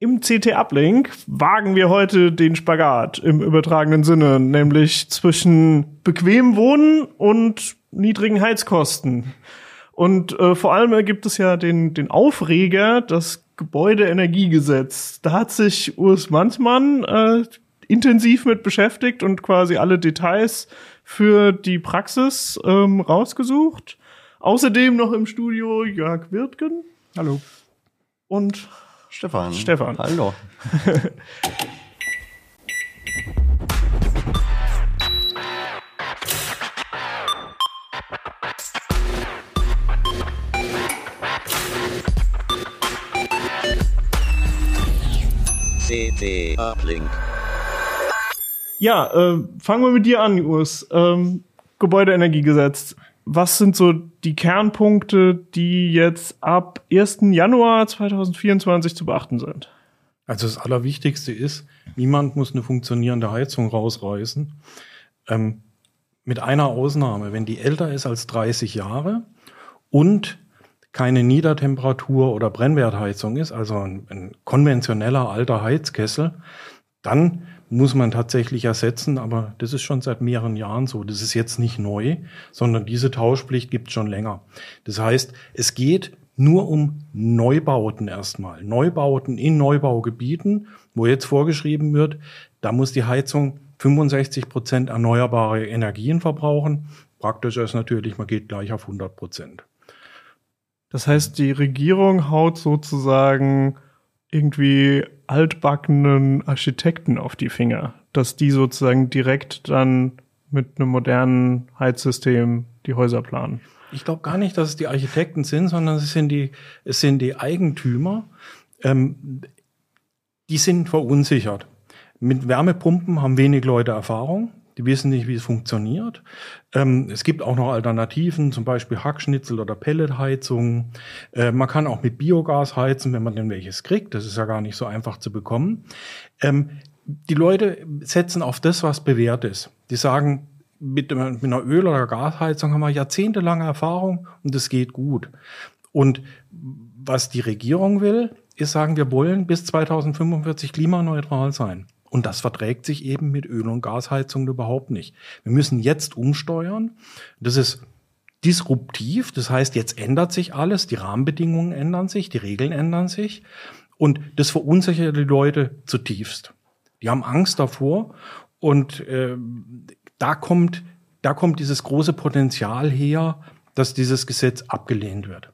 Im CT-Uplink wagen wir heute den Spagat im übertragenen Sinne, nämlich zwischen bequem Wohnen und niedrigen Heizkosten. Und äh, vor allem ergibt es ja den, den Aufreger, das Gebäudeenergiegesetz. Da hat sich Urs Manzmann äh, intensiv mit beschäftigt und quasi alle Details für die Praxis ähm, rausgesucht. Außerdem noch im Studio Jörg Wirtgen. Hallo. Und Stefan. Stefan. Hallo. CT Uplink. Ja, äh, fangen wir mit dir an, Urs. Ähm, Gebäudeenergiegesetz. Was sind so die Kernpunkte, die jetzt ab 1. Januar 2024 zu beachten sind? Also das Allerwichtigste ist, niemand muss eine funktionierende Heizung rausreißen. Ähm, mit einer Ausnahme, wenn die älter ist als 30 Jahre und keine Niedertemperatur- oder Brennwertheizung ist, also ein, ein konventioneller alter Heizkessel, dann muss man tatsächlich ersetzen, aber das ist schon seit mehreren Jahren so. Das ist jetzt nicht neu, sondern diese Tauschpflicht gibt es schon länger. Das heißt, es geht nur um Neubauten erstmal. Neubauten in Neubaugebieten, wo jetzt vorgeschrieben wird, da muss die Heizung 65 Prozent erneuerbare Energien verbrauchen. Praktischer ist natürlich, man geht gleich auf 100 Prozent. Das heißt, die Regierung haut sozusagen irgendwie altbackenen Architekten auf die Finger, dass die sozusagen direkt dann mit einem modernen Heizsystem die Häuser planen. Ich glaube gar nicht, dass es die Architekten sind, sondern es sind die, es sind die Eigentümer. Ähm, die sind verunsichert. Mit Wärmepumpen haben wenig Leute Erfahrung. Die wissen nicht, wie es funktioniert. Ähm, es gibt auch noch Alternativen, zum Beispiel Hackschnitzel oder Pelletheizungen. Äh, man kann auch mit Biogas heizen, wenn man denn welches kriegt. Das ist ja gar nicht so einfach zu bekommen. Ähm, die Leute setzen auf das, was bewährt ist. Die sagen, mit, mit einer Öl- oder Gasheizung haben wir jahrzehntelange Erfahrung und es geht gut. Und was die Regierung will, ist sagen, wir wollen bis 2045 klimaneutral sein. Und das verträgt sich eben mit Öl- und Gasheizungen überhaupt nicht. Wir müssen jetzt umsteuern. Das ist disruptiv. Das heißt, jetzt ändert sich alles. Die Rahmenbedingungen ändern sich, die Regeln ändern sich. Und das verunsichert die Leute zutiefst. Die haben Angst davor. Und äh, da kommt, da kommt dieses große Potenzial her, dass dieses Gesetz abgelehnt wird.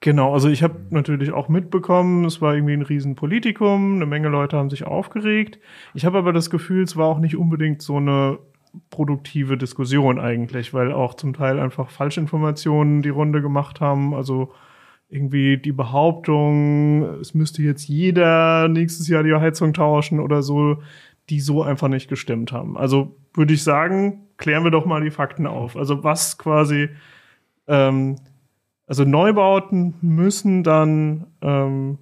Genau, also ich habe natürlich auch mitbekommen, es war irgendwie ein Riesenpolitikum, eine Menge Leute haben sich aufgeregt. Ich habe aber das Gefühl, es war auch nicht unbedingt so eine produktive Diskussion eigentlich, weil auch zum Teil einfach Falschinformationen die Runde gemacht haben. Also irgendwie die Behauptung, es müsste jetzt jeder nächstes Jahr die Heizung tauschen oder so, die so einfach nicht gestimmt haben. Also würde ich sagen, klären wir doch mal die Fakten auf. Also was quasi ähm, also Neubauten müssen dann, ähm,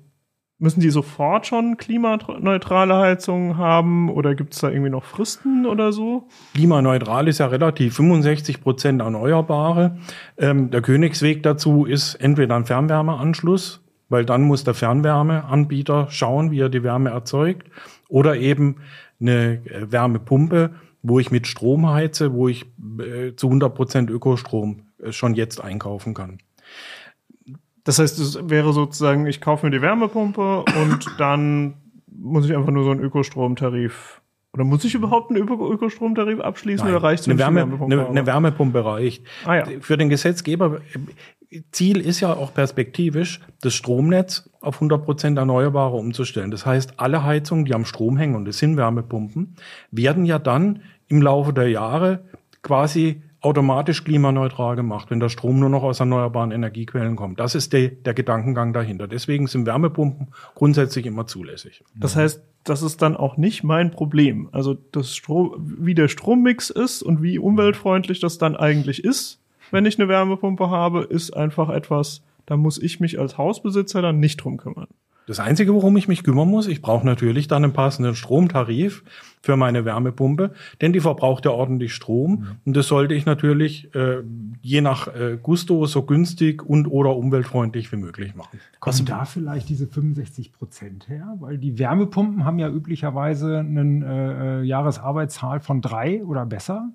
müssen die sofort schon klimaneutrale Heizungen haben oder gibt es da irgendwie noch Fristen oder so? Klimaneutral ist ja relativ 65 Prozent Erneuerbare. Ähm, der Königsweg dazu ist entweder ein Fernwärmeanschluss, weil dann muss der Fernwärmeanbieter schauen, wie er die Wärme erzeugt, oder eben eine äh, Wärmepumpe, wo ich mit Strom heize, wo ich äh, zu 100 Prozent Ökostrom äh, schon jetzt einkaufen kann. Das heißt, es wäre sozusagen, ich kaufe mir die Wärmepumpe und dann muss ich einfach nur so einen Ökostromtarif oder muss ich überhaupt einen Öko Ökostromtarif abschließen Nein, oder reicht es, eine, Wärme, eine, eine Wärmepumpe reicht. Ah, ja. Für den Gesetzgeber, Ziel ist ja auch perspektivisch, das Stromnetz auf 100 Prozent Erneuerbare umzustellen. Das heißt, alle Heizungen, die am Strom hängen, und das sind Wärmepumpen, werden ja dann im Laufe der Jahre quasi automatisch klimaneutral gemacht, wenn der Strom nur noch aus erneuerbaren Energiequellen kommt. Das ist der, der Gedankengang dahinter. Deswegen sind Wärmepumpen grundsätzlich immer zulässig. Das heißt, das ist dann auch nicht mein Problem. Also das Strom, wie der Strommix ist und wie umweltfreundlich das dann eigentlich ist, wenn ich eine Wärmepumpe habe, ist einfach etwas, da muss ich mich als Hausbesitzer dann nicht drum kümmern. Das Einzige, worum ich mich kümmern muss, ich brauche natürlich dann einen passenden Stromtarif für meine Wärmepumpe, denn die verbraucht ja ordentlich Strom mhm. und das sollte ich natürlich äh, je nach äh, Gusto so günstig und oder umweltfreundlich wie möglich machen. Kommen da vielleicht diese 65 Prozent her? Weil die Wärmepumpen haben ja üblicherweise einen äh, äh Jahresarbeitszahl von drei oder besser.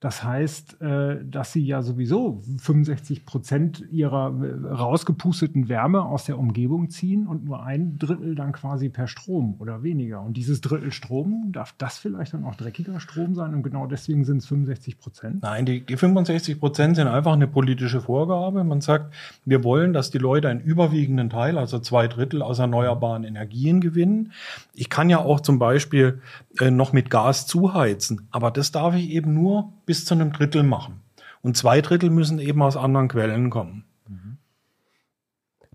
Das heißt, äh, dass sie ja sowieso 65 Prozent ihrer äh, rausgepusteten Wärme aus der Umgebung ziehen und nur ein Drittel dann quasi per Strom oder weniger. Und dieses Drittel Strom, darf das vielleicht dann auch dreckiger Strom sein? Und genau deswegen sind es 65 Prozent? Nein, die, die 65 Prozent sind einfach eine politische Vorgabe. Man sagt, wir wollen, dass die Leute einen überwiegenden Teil, also zwei Drittel aus erneuerbaren Energien gewinnen. Ich kann ja auch zum Beispiel äh, noch mit Gas zuheizen, aber das darf ich eben nur bis zu einem Drittel machen. Und zwei Drittel müssen eben aus anderen Quellen kommen.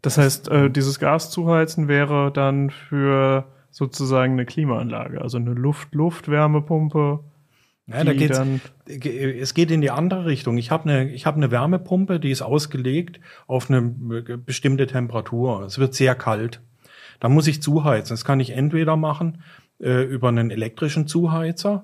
Das heißt, äh, dieses Gas zuheizen wäre dann für sozusagen eine Klimaanlage, also eine Luft-Luft-Wärmepumpe. Ja, da geht's, es geht in die andere Richtung. Ich habe eine, ich habe eine Wärmepumpe, die ist ausgelegt auf eine bestimmte Temperatur. Es wird sehr kalt. Da muss ich zuheizen. Das kann ich entweder machen äh, über einen elektrischen Zuheizer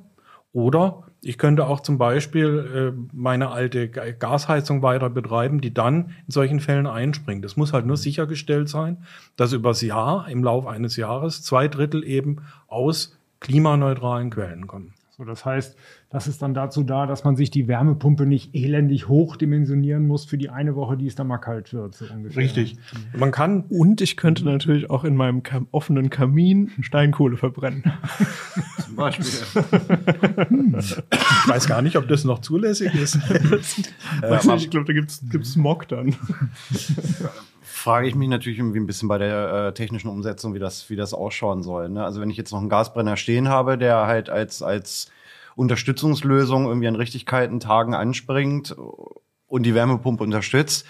oder ich könnte auch zum Beispiel äh, meine alte Gasheizung weiter betreiben, die dann in solchen Fällen einspringt. Es muss halt nur sichergestellt sein, dass übers Jahr, im Laufe eines Jahres, zwei Drittel eben aus klimaneutralen Quellen kommen. So, das heißt, das ist dann dazu da, dass man sich die Wärmepumpe nicht elendig hochdimensionieren muss für die eine Woche, die es dann mal kalt wird. So ungefähr. Richtig. Man kann. Und ich könnte natürlich auch in meinem kam offenen Kamin Steinkohle verbrennen. Zum Beispiel. ich weiß gar nicht, ob das noch zulässig ist. äh, ich glaube, da gibt es Smog dann. frage ich mich natürlich irgendwie ein bisschen bei der äh, technischen Umsetzung, wie das, wie das ausschauen soll. Ne? Also wenn ich jetzt noch einen Gasbrenner stehen habe, der halt als, als Unterstützungslösung irgendwie an Richtigkeiten Tagen anspringt und die Wärmepumpe unterstützt,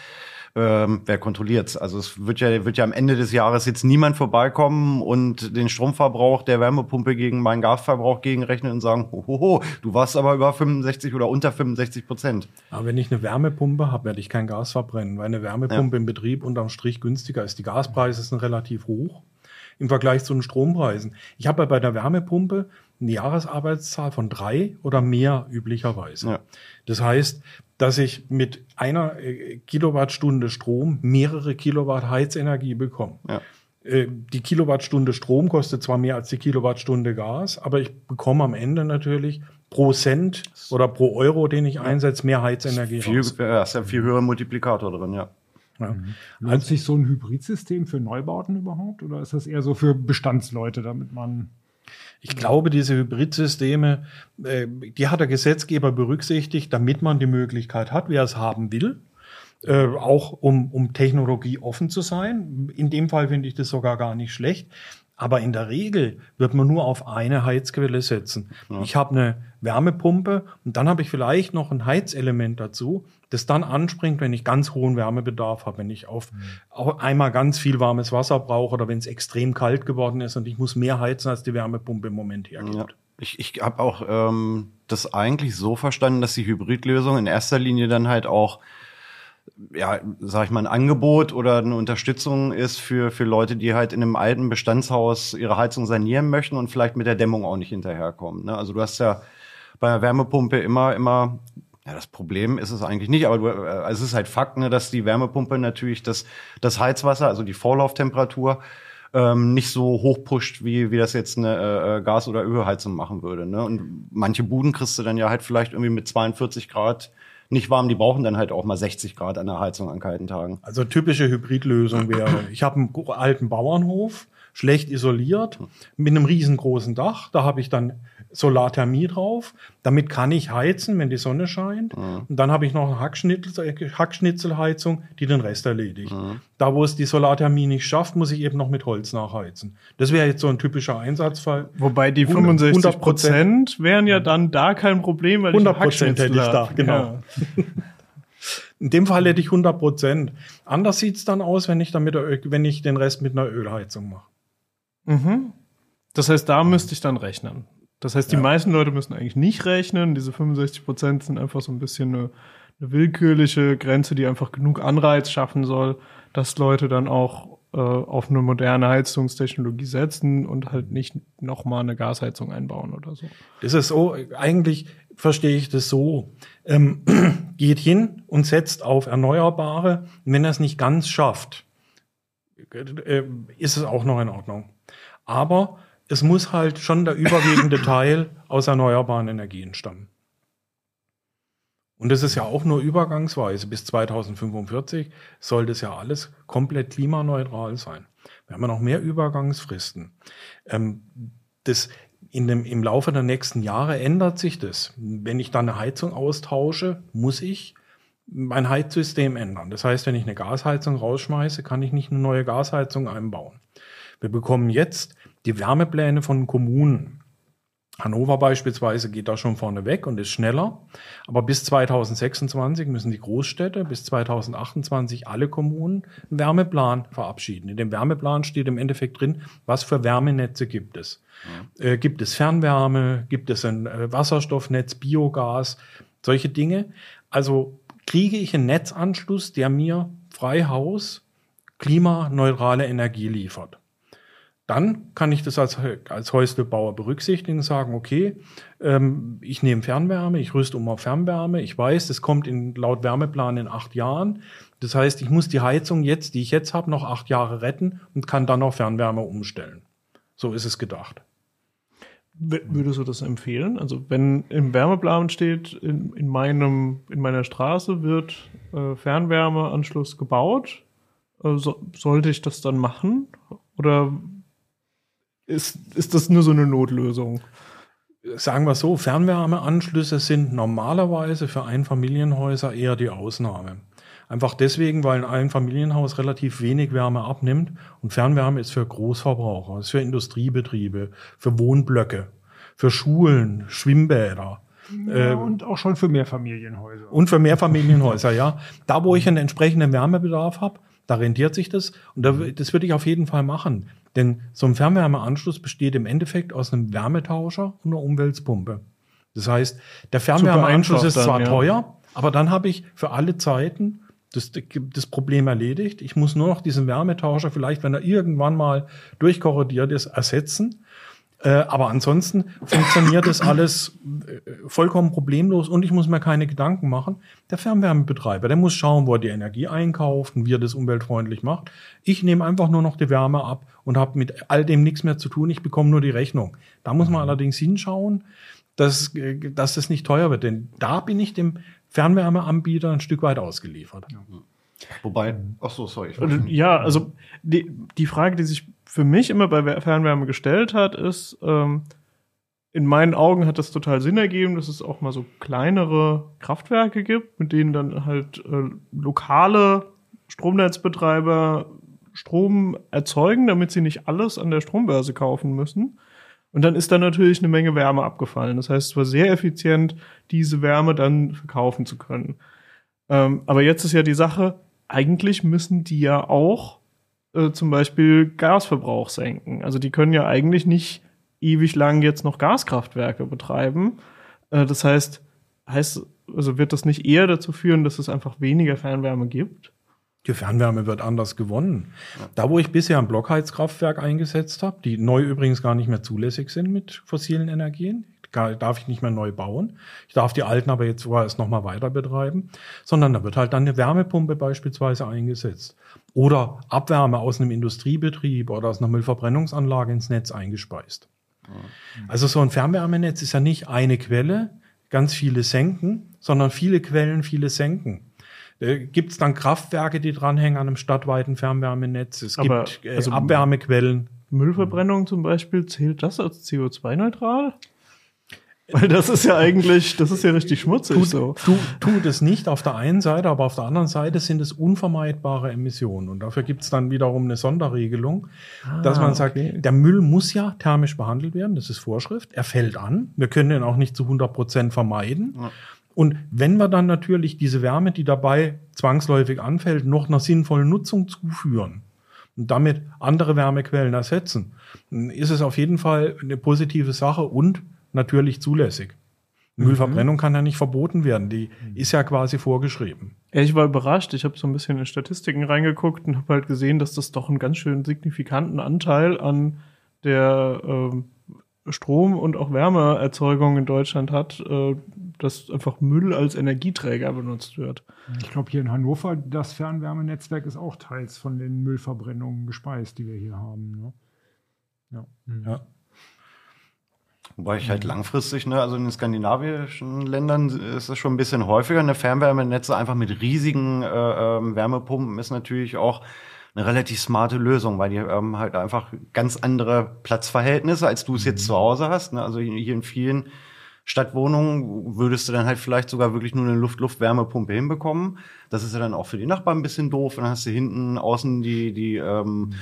ähm, wer kontrolliert's? Also es wird ja, wird ja am Ende des Jahres jetzt niemand vorbeikommen und den Stromverbrauch der Wärmepumpe gegen meinen Gasverbrauch gegenrechnen und sagen, hohoho, du warst aber über 65 oder unter 65 Prozent. Aber wenn ich eine Wärmepumpe habe, werde ich kein Gas verbrennen, weil eine Wärmepumpe ja. im Betrieb unterm Strich günstiger ist. Die Gaspreise sind relativ hoch im Vergleich zu den Strompreisen. Ich habe ja bei der Wärmepumpe eine Jahresarbeitszahl von drei oder mehr üblicherweise. Ja. Das heißt, dass ich mit einer äh, Kilowattstunde Strom mehrere Kilowatt Heizenergie bekomme. Ja. Äh, die Kilowattstunde Strom kostet zwar mehr als die Kilowattstunde Gas, aber ich bekomme am Ende natürlich pro Cent oder pro Euro, den ich einsetze, mehr Heizenergie. Viel, ja, ist ja viel höherer Multiplikator drin, ja. Ja. Mhm. Lohnt sich so ein Hybridsystem für Neubauten überhaupt oder ist das eher so für Bestandsleute, damit man ich glaube, diese Hybridsysteme, äh, die hat der Gesetzgeber berücksichtigt, damit man die Möglichkeit hat, wer es haben will, äh, auch um, um Technologie offen zu sein. In dem Fall finde ich das sogar gar nicht schlecht. Aber in der Regel wird man nur auf eine Heizquelle setzen. Ja. Ich habe eine Wärmepumpe und dann habe ich vielleicht noch ein Heizelement dazu, das dann anspringt, wenn ich ganz hohen Wärmebedarf habe, wenn ich auf mhm. einmal ganz viel warmes Wasser brauche oder wenn es extrem kalt geworden ist und ich muss mehr heizen, als die Wärmepumpe im Moment hergibt. Ja. Ich, ich habe auch ähm, das eigentlich so verstanden, dass die Hybridlösung in erster Linie dann halt auch ja, sag ich mal, ein Angebot oder eine Unterstützung ist für, für Leute, die halt in einem alten Bestandshaus ihre Heizung sanieren möchten und vielleicht mit der Dämmung auch nicht hinterherkommen. Ne? Also du hast ja bei der Wärmepumpe immer, immer, ja, das Problem ist es eigentlich nicht, aber du, äh, es ist halt Fakt, ne, dass die Wärmepumpe natürlich das, das Heizwasser, also die Vorlauftemperatur, ähm, nicht so hoch pusht, wie, wie das jetzt eine äh, äh Gas- oder Ölheizung machen würde. Ne? Und manche Buden kriegst du dann ja halt vielleicht irgendwie mit 42 Grad nicht warm. Die brauchen dann halt auch mal 60 Grad an der Heizung an kalten Tagen. Also typische Hybridlösung wäre, ich habe einen alten Bauernhof, schlecht isoliert, mit einem riesengroßen Dach. Da habe ich dann Solarthermie drauf. Damit kann ich heizen, wenn die Sonne scheint. Mhm. Und dann habe ich noch eine Hackschnitzel, Hackschnitzelheizung, die den Rest erledigt. Mhm. Da, wo es die Solarthermie nicht schafft, muss ich eben noch mit Holz nachheizen. Das wäre jetzt so ein typischer Einsatzfall. Wobei die 65 Prozent wären ja dann da kein Problem, weil 100 Prozent hätte ich da, genau. Ja. In dem Fall hätte ich 100 Prozent. Anders sieht's dann aus, wenn ich, dann mit der, wenn ich den Rest mit einer Ölheizung mache. Mhm. Das heißt, da müsste ich dann rechnen. Das heißt, die ja. meisten Leute müssen eigentlich nicht rechnen. Diese 65 Prozent sind einfach so ein bisschen eine, eine willkürliche Grenze, die einfach genug Anreiz schaffen soll, dass Leute dann auch äh, auf eine moderne Heizungstechnologie setzen und halt nicht nochmal eine Gasheizung einbauen oder so. Das ist so, eigentlich verstehe ich das so. Ähm, geht hin und setzt auf Erneuerbare. Wenn er es nicht ganz schafft, äh, ist es auch noch in Ordnung. Aber es muss halt schon der überwiegende Teil aus erneuerbaren Energien stammen. Und das ist ja auch nur übergangsweise. Bis 2045 soll das ja alles komplett klimaneutral sein. Wir haben ja noch mehr Übergangsfristen. Ähm, das in dem, Im Laufe der nächsten Jahre ändert sich das. Wenn ich dann eine Heizung austausche, muss ich mein Heizsystem ändern. Das heißt, wenn ich eine Gasheizung rausschmeiße, kann ich nicht eine neue Gasheizung einbauen. Wir bekommen jetzt die Wärmepläne von Kommunen. Hannover beispielsweise geht da schon vorne weg und ist schneller. Aber bis 2026 müssen die Großstädte, bis 2028 alle Kommunen einen Wärmeplan verabschieden. In dem Wärmeplan steht im Endeffekt drin, was für Wärmenetze gibt es. Ja. Äh, gibt es Fernwärme? Gibt es ein äh, Wasserstoffnetz, Biogas? Solche Dinge. Also kriege ich einen Netzanschluss, der mir frei Haus klimaneutrale Energie liefert. Dann kann ich das als, als Häuslebauer berücksichtigen, sagen, okay, ähm, ich nehme Fernwärme, ich rüste um auf Fernwärme, ich weiß, das kommt in, laut Wärmeplan in acht Jahren. Das heißt, ich muss die Heizung jetzt, die ich jetzt habe, noch acht Jahre retten und kann dann auf Fernwärme umstellen. So ist es gedacht. Würdest du das empfehlen? Also wenn im Wärmeplan steht, in, in, meinem, in meiner Straße wird äh, Fernwärmeanschluss gebaut, äh, so, sollte ich das dann machen? Oder ist, ist das nur so eine Notlösung? Sagen wir so, Fernwärmeanschlüsse sind normalerweise für Einfamilienhäuser eher die Ausnahme. Einfach deswegen, weil ein Einfamilienhaus relativ wenig Wärme abnimmt und Fernwärme ist für Großverbraucher, ist für Industriebetriebe, für Wohnblöcke, für Schulen, Schwimmbäder. Ja, äh, und auch schon für Mehrfamilienhäuser. Und für Mehrfamilienhäuser, ja. Da, wo ich einen entsprechenden Wärmebedarf habe, da rentiert sich das. Und da, das würde ich auf jeden Fall machen. Denn so ein Fernwärmeanschluss besteht im Endeffekt aus einem Wärmetauscher und einer Umweltpumpe. Das heißt, der Fernwärmeanschluss ist zwar dann, ja. teuer, aber dann habe ich für alle Zeiten das, das Problem erledigt. Ich muss nur noch diesen Wärmetauscher vielleicht, wenn er irgendwann mal durchkorrodiert ist, ersetzen. Äh, aber ansonsten funktioniert das alles äh, vollkommen problemlos und ich muss mir keine Gedanken machen. Der Fernwärmebetreiber, der muss schauen, wo er die Energie einkauft und wie er das umweltfreundlich macht. Ich nehme einfach nur noch die Wärme ab und habe mit all dem nichts mehr zu tun. Ich bekomme nur die Rechnung. Da muss man mhm. allerdings hinschauen, dass, äh, dass das nicht teuer wird, denn da bin ich dem Fernwärmeanbieter ein Stück weit ausgeliefert. Ja. Wobei, ach so, sorry. ja, also die, die Frage, die sich für mich immer bei Fernwärme gestellt hat, ist, ähm, in meinen Augen hat das total Sinn ergeben, dass es auch mal so kleinere Kraftwerke gibt, mit denen dann halt äh, lokale Stromnetzbetreiber Strom erzeugen, damit sie nicht alles an der Strombörse kaufen müssen. Und dann ist da natürlich eine Menge Wärme abgefallen. Das heißt, es war sehr effizient, diese Wärme dann verkaufen zu können. Ähm, aber jetzt ist ja die Sache, eigentlich müssen die ja auch äh, zum Beispiel Gasverbrauch senken. Also die können ja eigentlich nicht ewig lang jetzt noch Gaskraftwerke betreiben. Äh, das heißt, heißt, also wird das nicht eher dazu führen, dass es einfach weniger Fernwärme gibt? Die Fernwärme wird anders gewonnen. Da, wo ich bisher ein Blockheizkraftwerk eingesetzt habe, die neu übrigens gar nicht mehr zulässig sind mit fossilen Energien, darf ich nicht mehr neu bauen. Ich darf die alten aber jetzt vorerst nochmal weiter betreiben, sondern da wird halt dann eine Wärmepumpe beispielsweise eingesetzt oder Abwärme aus einem Industriebetrieb oder aus einer Müllverbrennungsanlage ins Netz eingespeist. Also so ein Fernwärmenetz ist ja nicht eine Quelle, ganz viele Senken, sondern viele Quellen, viele Senken. Äh, gibt es dann Kraftwerke, die dranhängen an einem stadtweiten Fernwärmenetz? Es Aber, gibt äh, also Abwärmequellen. Müllverbrennung zum Beispiel, zählt das als CO2-neutral? Weil das ist ja eigentlich, das ist ja richtig schmutzig tut, so. Tu, tut es nicht auf der einen Seite, aber auf der anderen Seite sind es unvermeidbare Emissionen. Und dafür gibt es dann wiederum eine Sonderregelung, ah, dass man sagt, okay. der Müll muss ja thermisch behandelt werden, das ist Vorschrift. Er fällt an. Wir können ihn auch nicht zu 100 Prozent vermeiden. Ja. Und wenn wir dann natürlich diese Wärme, die dabei zwangsläufig anfällt, noch einer sinnvollen Nutzung zuführen und damit andere Wärmequellen ersetzen, ist es auf jeden Fall eine positive Sache und natürlich zulässig. Müllverbrennung kann ja nicht verboten werden. Die ist ja quasi vorgeschrieben. Ja, ich war überrascht. Ich habe so ein bisschen in Statistiken reingeguckt und habe halt gesehen, dass das doch einen ganz schön signifikanten Anteil an der ähm, Strom- und auch Wärmeerzeugung in Deutschland hat, äh, dass einfach Müll als Energieträger benutzt wird. Ich glaube, hier in Hannover, das Fernwärmenetzwerk ist auch teils von den Müllverbrennungen gespeist, die wir hier haben. Ne? Ja. ja. Wobei ich halt langfristig, ne, also in den skandinavischen Ländern ist es schon ein bisschen häufiger. Eine Fernwärmenetze einfach mit riesigen äh, ähm, Wärmepumpen ist natürlich auch eine relativ smarte Lösung, weil die ähm, halt einfach ganz andere Platzverhältnisse, als du es jetzt zu Hause hast. Ne? Also hier in vielen Stadtwohnungen würdest du dann halt vielleicht sogar wirklich nur eine Luft-Luft-Wärmepumpe hinbekommen. Das ist ja dann auch für die Nachbarn ein bisschen doof. Dann hast du hinten außen die, die, ähm,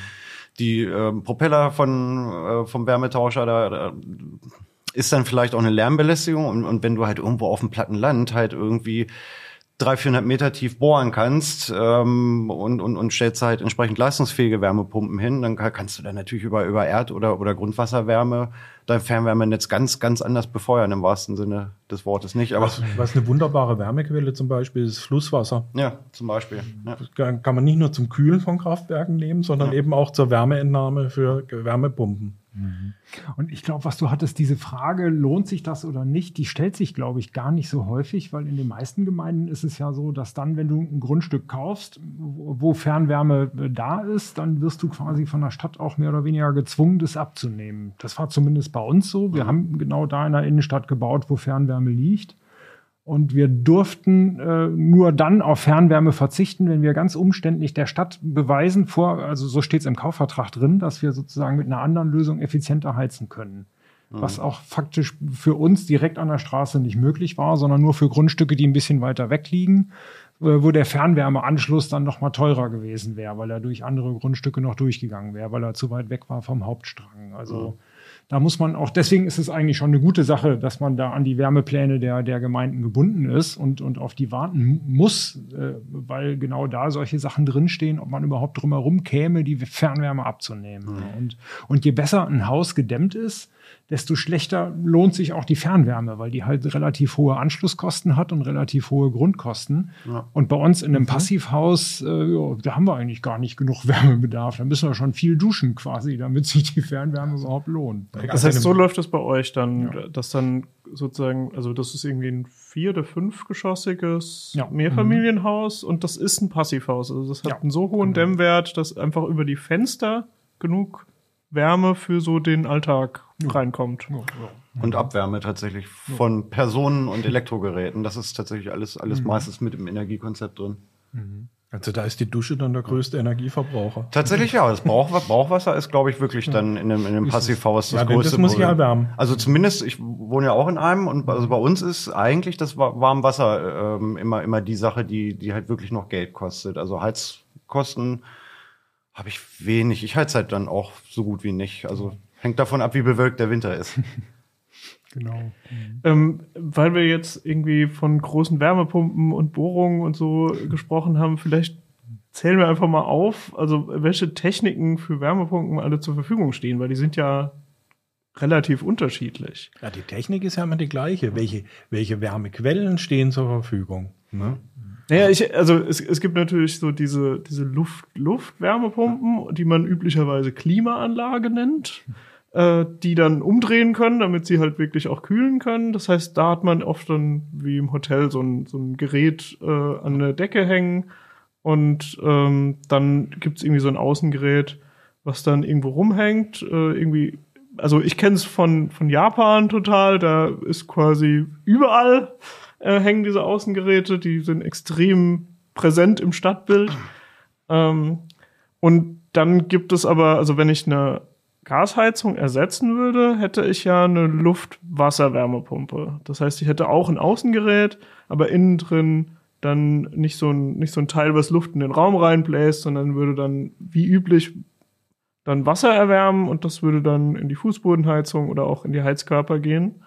die ähm, Propeller von, äh, vom Wärmetauscher, da, da ist dann vielleicht auch eine Lärmbelästigung. Und, und wenn du halt irgendwo auf dem platten Land halt irgendwie 300, 400 Meter tief bohren kannst ähm, und, und, und stellst halt entsprechend leistungsfähige Wärmepumpen hin, dann kannst du dann natürlich über, über Erd- oder, oder Grundwasserwärme dein Fernwärmenetz ganz, ganz anders befeuern, im wahrsten Sinne des Wortes nicht. Aber was, was eine wunderbare Wärmequelle zum Beispiel ist Flusswasser. Ja, zum Beispiel. Ja. Kann, kann man nicht nur zum Kühlen von Kraftwerken nehmen, sondern ja. eben auch zur Wärmeentnahme für Wärmepumpen. Mhm. Und ich glaube, was du hattest, diese Frage, lohnt sich das oder nicht, die stellt sich, glaube ich, gar nicht so häufig, weil in den meisten Gemeinden ist es ja so, dass dann, wenn du ein Grundstück kaufst, wo Fernwärme äh, da ist, dann wirst du quasi von der Stadt auch mehr oder weniger gezwungen, das abzunehmen. Das war zumindest bei uns so. Wir mhm. haben genau da in der Innenstadt gebaut, wo Fernwärme liegt. Und wir durften äh, nur dann auf Fernwärme verzichten, wenn wir ganz umständlich der Stadt beweisen, vor, also so steht es im Kaufvertrag drin, dass wir sozusagen mit einer anderen Lösung effizienter heizen können. Mhm. Was auch faktisch für uns direkt an der Straße nicht möglich war, sondern nur für Grundstücke, die ein bisschen weiter weg liegen, äh, wo der Fernwärmeanschluss dann noch mal teurer gewesen wäre, weil er durch andere Grundstücke noch durchgegangen wäre, weil er zu weit weg war vom Hauptstrang. Also mhm da muss man auch, deswegen ist es eigentlich schon eine gute Sache, dass man da an die Wärmepläne der, der Gemeinden gebunden ist und, und auf die warten muss, äh, weil genau da solche Sachen drinstehen, ob man überhaupt drumherum käme, die Fernwärme abzunehmen. Mhm. Und, und je besser ein Haus gedämmt ist, desto schlechter lohnt sich auch die Fernwärme, weil die halt relativ hohe Anschlusskosten hat und relativ hohe Grundkosten. Ja. Und bei uns in einem mhm. Passivhaus, äh, ja, da haben wir eigentlich gar nicht genug Wärmebedarf. Da müssen wir schon viel duschen quasi, damit sich die Fernwärme überhaupt lohnt. Das heißt, so läuft das bei euch dann, ja. dass dann sozusagen, also das ist irgendwie ein vier- oder fünfgeschossiges ja. Mehrfamilienhaus mhm. und das ist ein Passivhaus. Also das hat einen so hohen genau. Dämmwert, dass einfach über die Fenster genug Wärme für so den Alltag ja. reinkommt. Ja, ja. Und Abwärme tatsächlich von Personen und Elektrogeräten. Das ist tatsächlich alles, alles mhm. meistens mit im Energiekonzept drin. Mhm. Also da ist die Dusche dann der größte Energieverbraucher. Tatsächlich ja. Das Brauch, Brauchwasser ist, glaube ich, wirklich dann in dem, in dem Passivhaus das ja, größte. Das muss ich erwärmen. Also zumindest, ich wohne ja auch in einem und also bei uns ist eigentlich das Warmwasser ähm, immer, immer die Sache, die, die halt wirklich noch Geld kostet. Also Heizkosten habe ich wenig. Ich heiz halt dann auch so gut wie nicht. Also hängt davon ab, wie bewölkt der Winter ist. Genau. Mhm. Ähm, weil wir jetzt irgendwie von großen Wärmepumpen und Bohrungen und so gesprochen haben, vielleicht zählen wir einfach mal auf, also welche Techniken für Wärmepumpen alle zur Verfügung stehen, weil die sind ja relativ unterschiedlich. Ja, die Technik ist ja immer die gleiche. Welche, welche Wärmequellen stehen zur Verfügung? Ne? Naja, ich, also es, es gibt natürlich so diese, diese Luft, Luftwärmepumpen, die man üblicherweise Klimaanlage nennt, äh, die dann umdrehen können, damit sie halt wirklich auch kühlen können. Das heißt, da hat man oft dann wie im Hotel so ein, so ein Gerät äh, an der Decke hängen und ähm, dann gibt's irgendwie so ein Außengerät, was dann irgendwo rumhängt, äh, irgendwie also ich kenne es von, von Japan total, da ist quasi überall äh, hängen diese Außengeräte, die sind extrem präsent im Stadtbild. Ähm, und dann gibt es aber, also wenn ich eine Gasheizung ersetzen würde, hätte ich ja eine Luft-Wasser-Wärmepumpe. Das heißt, ich hätte auch ein Außengerät, aber innen drin dann nicht so ein, nicht so ein Teil, was Luft in den Raum reinbläst, sondern würde dann wie üblich dann Wasser erwärmen und das würde dann in die Fußbodenheizung oder auch in die Heizkörper gehen.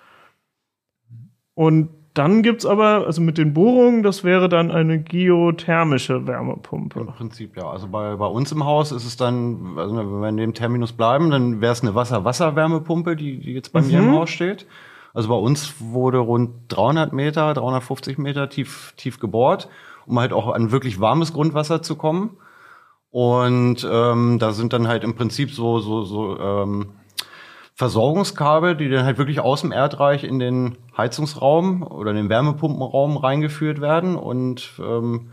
Und dann gibt's aber, also mit den Bohrungen, das wäre dann eine geothermische Wärmepumpe. Im Prinzip, ja. Also bei, bei uns im Haus ist es dann, also wenn wir in dem Terminus bleiben, dann wäre es eine Wasser-Wasser-Wärmepumpe, die, die jetzt bei mhm. mir im mhm. Haus steht. Also bei uns wurde rund 300 Meter, 350 Meter tief, tief gebohrt, um halt auch an wirklich warmes Grundwasser zu kommen. Und ähm, da sind dann halt im Prinzip so, so, so ähm, Versorgungskabel, die dann halt wirklich aus dem Erdreich in den Heizungsraum oder in den Wärmepumpenraum reingeführt werden. Und ähm,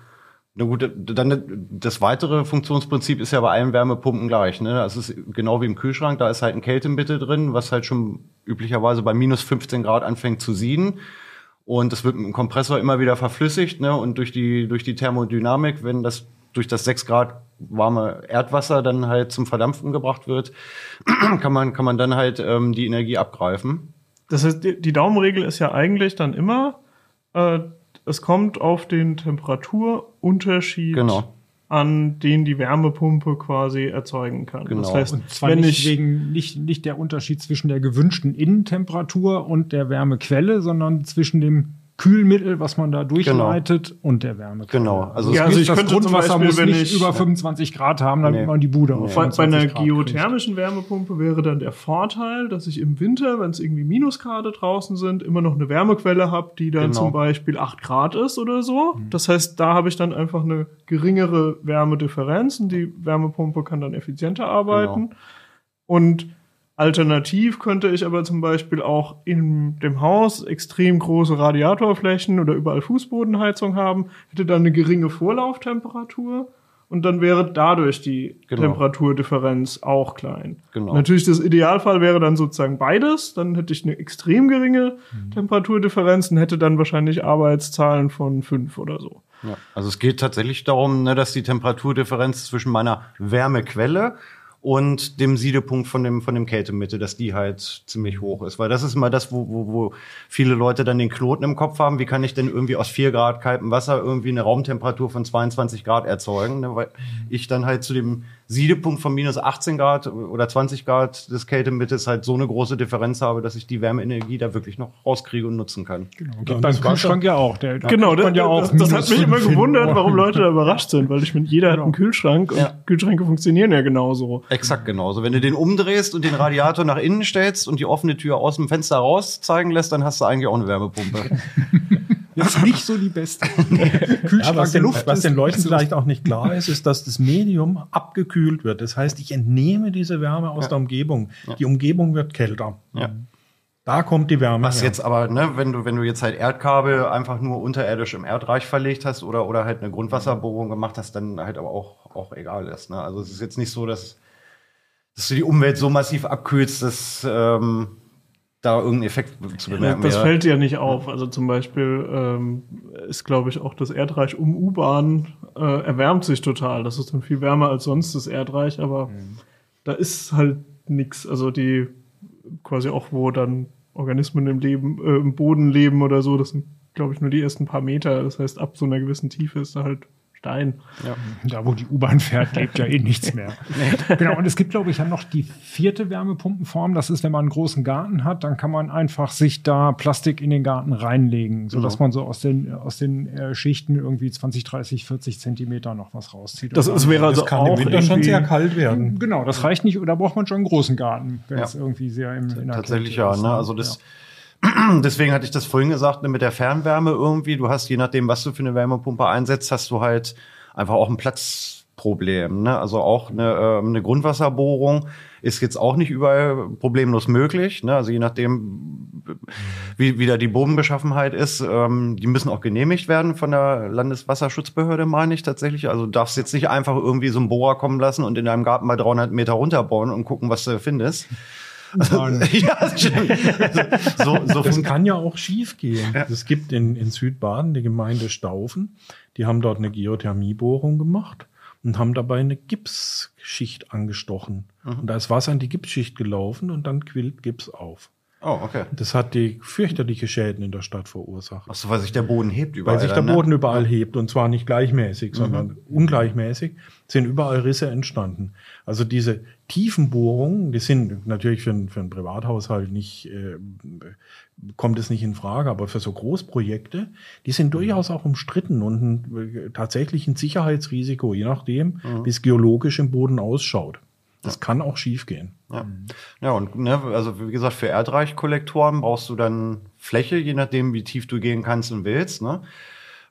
na gut, dann das weitere Funktionsprinzip ist ja bei allen Wärmepumpen gleich. Ne? Das ist genau wie im Kühlschrank, da ist halt ein Kältemittel drin, was halt schon üblicherweise bei minus 15 Grad anfängt zu sieden. Und das wird mit dem Kompressor immer wieder verflüssigt, ne? Und durch die, durch die Thermodynamik, wenn das durch das 6 Grad warme Erdwasser dann halt zum Verdampfen gebracht wird, kann man, kann man dann halt ähm, die Energie abgreifen. Das heißt, die, die Daumenregel ist ja eigentlich dann immer, äh, es kommt auf den Temperaturunterschied Genau. an, den die Wärmepumpe quasi erzeugen kann. Genau. Das heißt, Und zwar wenn nicht ich wegen nicht, nicht der Unterschied zwischen der gewünschten Innentemperatur und der Wärmequelle, sondern zwischen dem Kühlmittel, was man da durchleitet, und der Wärmequelle. Genau. Also Ja, es also ich das könnte zum Grundwasser Beispiel, muss wenn nicht ich- über 25 Grad haben, damit Nee. man die Bude auf Bei, bei 25 einer Grad kriegt. geothermischen Wärmepumpe wäre dann der Vorteil, dass ich im Winter, wenn es irgendwie Minusgrade draußen sind, immer noch eine Wärmequelle habe, die dann Genau. zum Beispiel 8 Grad ist oder so. Das heißt, da habe ich dann einfach eine geringere Wärmedifferenz und die Wärmepumpe kann dann effizienter arbeiten. Und alternativ könnte ich aber zum Beispiel auch in dem Haus extrem große Radiatorflächen oder überall Fußbodenheizung haben, hätte dann eine geringe Vorlauftemperatur und dann wäre dadurch die Genau. Temperaturdifferenz auch klein. Genau. Natürlich das Idealfall wäre dann sozusagen beides, dann hätte ich eine extrem geringe Temperaturdifferenz und hätte dann wahrscheinlich Arbeitszahlen von fünf oder so. Ja, also es geht tatsächlich darum, ne, dass die Temperaturdifferenz zwischen meiner Wärmequelle und dem Siedepunkt von dem, von dem Kältemittel, dass die halt ziemlich hoch ist. Weil das ist immer das, wo, wo, wo viele Leute dann den Knoten im Kopf haben. Wie kann ich denn irgendwie aus 4 Grad kaltem Wasser irgendwie eine Raumtemperatur von 22 Grad erzeugen? Ne? Weil ich dann halt zu dem Siedepunkt von minus 18 Grad oder 20 Grad des Kältemittels halt so eine große Differenz habe, dass ich die Wärmeenergie da wirklich noch rauskriege und nutzen kann. Genau, und beim Kühlschrank ja auch. Der, da Genau, das, ja auch das, das hat mich immer gewundert, warum Leute da überrascht sind, weil ich meine, jeder hat einen Kühlschrank und Ja. Kühlschränke funktionieren ja genauso. Exakt genauso. Wenn du den umdrehst und den Radiator nach innen stellst und die offene Tür aus dem Fenster raus zeigen lässt, dann hast du eigentlich auch eine Wärmepumpe. Jetzt nicht so die beste. Kühlschrank, Ja, was, den, Luft was ist den Leuten vielleicht auch nicht klar ist, ist, dass das Medium abgekühlt wird. Das heißt, ich entnehme diese Wärme aus der Umgebung. Die Umgebung wird kälter. Ja. Da kommt die Wärme. Was her. jetzt aber, ne, wenn du, wenn du jetzt halt Erdkabel einfach nur unterirdisch im Erdreich verlegt hast oder, oder halt eine Grundwasserbohrung gemacht hast, dann halt aber auch, auch egal ist. Ne? Also es ist jetzt nicht so, dass, dass du die Umwelt so massiv abkühlst, dass ähm, da irgendein Effekt zu bemerken Das wäre. fällt ja nicht auf. Also zum Beispiel ähm, ist, glaube ich, auch das Erdreich um U-Bahn äh, erwärmt sich total. Das ist dann viel wärmer als sonst das Erdreich, aber da ist halt nichts. Also die quasi auch, wo dann Organismen im Leben, äh, im Boden leben oder so, das sind, glaube ich, nur die ersten paar Meter. Das heißt, ab so einer gewissen Tiefe ist da halt Stein. Da, wo die U-Bahn fährt, lebt ja eh nichts mehr. Genau, und es gibt, glaube ich, ja noch die vierte Wärmepumpenform. Das ist, wenn man einen großen Garten hat, dann kann man einfach sich da Plastik in den Garten reinlegen, sodass Genau. man so aus den, aus den äh, Schichten irgendwie 20, 30, 40 Zentimeter noch was rauszieht. Das ist, dann- wäre also das kann auch im Winter schon sehr kalt werden. Genau, das reicht nicht, oder braucht man schon einen großen Garten, wenn Ja. es irgendwie sehr im in der Tatsächlich Kälte ja, ist, ne? Also das, deswegen hatte ich das vorhin gesagt, ne, mit der Fernwärme irgendwie. Du hast, je nachdem, was du für eine Wärmepumpe einsetzt, hast du halt einfach auch ein Platzproblem. Ne? Also auch eine, ähm, eine Grundwasserbohrung ist jetzt auch nicht überall problemlos möglich. Ne? Also je nachdem, wie, wie da die Bodenbeschaffenheit ist, ähm, die müssen auch genehmigt werden von der Landeswasserschutzbehörde, meine ich tatsächlich. Also du darfst jetzt nicht einfach irgendwie so einen Bohrer kommen lassen und in deinem Garten bei 300 Meter runterbohren und gucken, was du findest. Sagen. ja, das stimmt. So, so Das kann ja auch schief gehen. Es gibt in, in Südbaden die Gemeinde Staufen, die haben dort eine Geothermiebohrung gemacht und haben dabei eine Gipsschicht angestochen. Und da ist Wasser in die Gipsschicht gelaufen und dann quillt Gips auf. Oh, okay. Das hat die fürchterliche Schäden in der Stadt verursacht. Ach so, weil sich der Boden hebt überall. Weil sich der dann, Boden ne? überall hebt und zwar nicht gleichmäßig, sondern ungleichmäßig sind überall Risse entstanden. Also diese Tiefenbohrungen, die sind natürlich für, einen- für einen Privathaushalt nicht, äh, kommt es nicht in Frage, aber für so Großprojekte, die sind durchaus auch umstritten und ein, äh, tatsächlich ein Sicherheitsrisiko, je nachdem, wie es geologisch im Boden ausschaut. Das ja. kann auch schief gehen. Ja, ja und ne, also wie gesagt, für Erdreichkollektoren brauchst du dann Fläche, je nachdem, wie tief du gehen kannst und willst. Ne?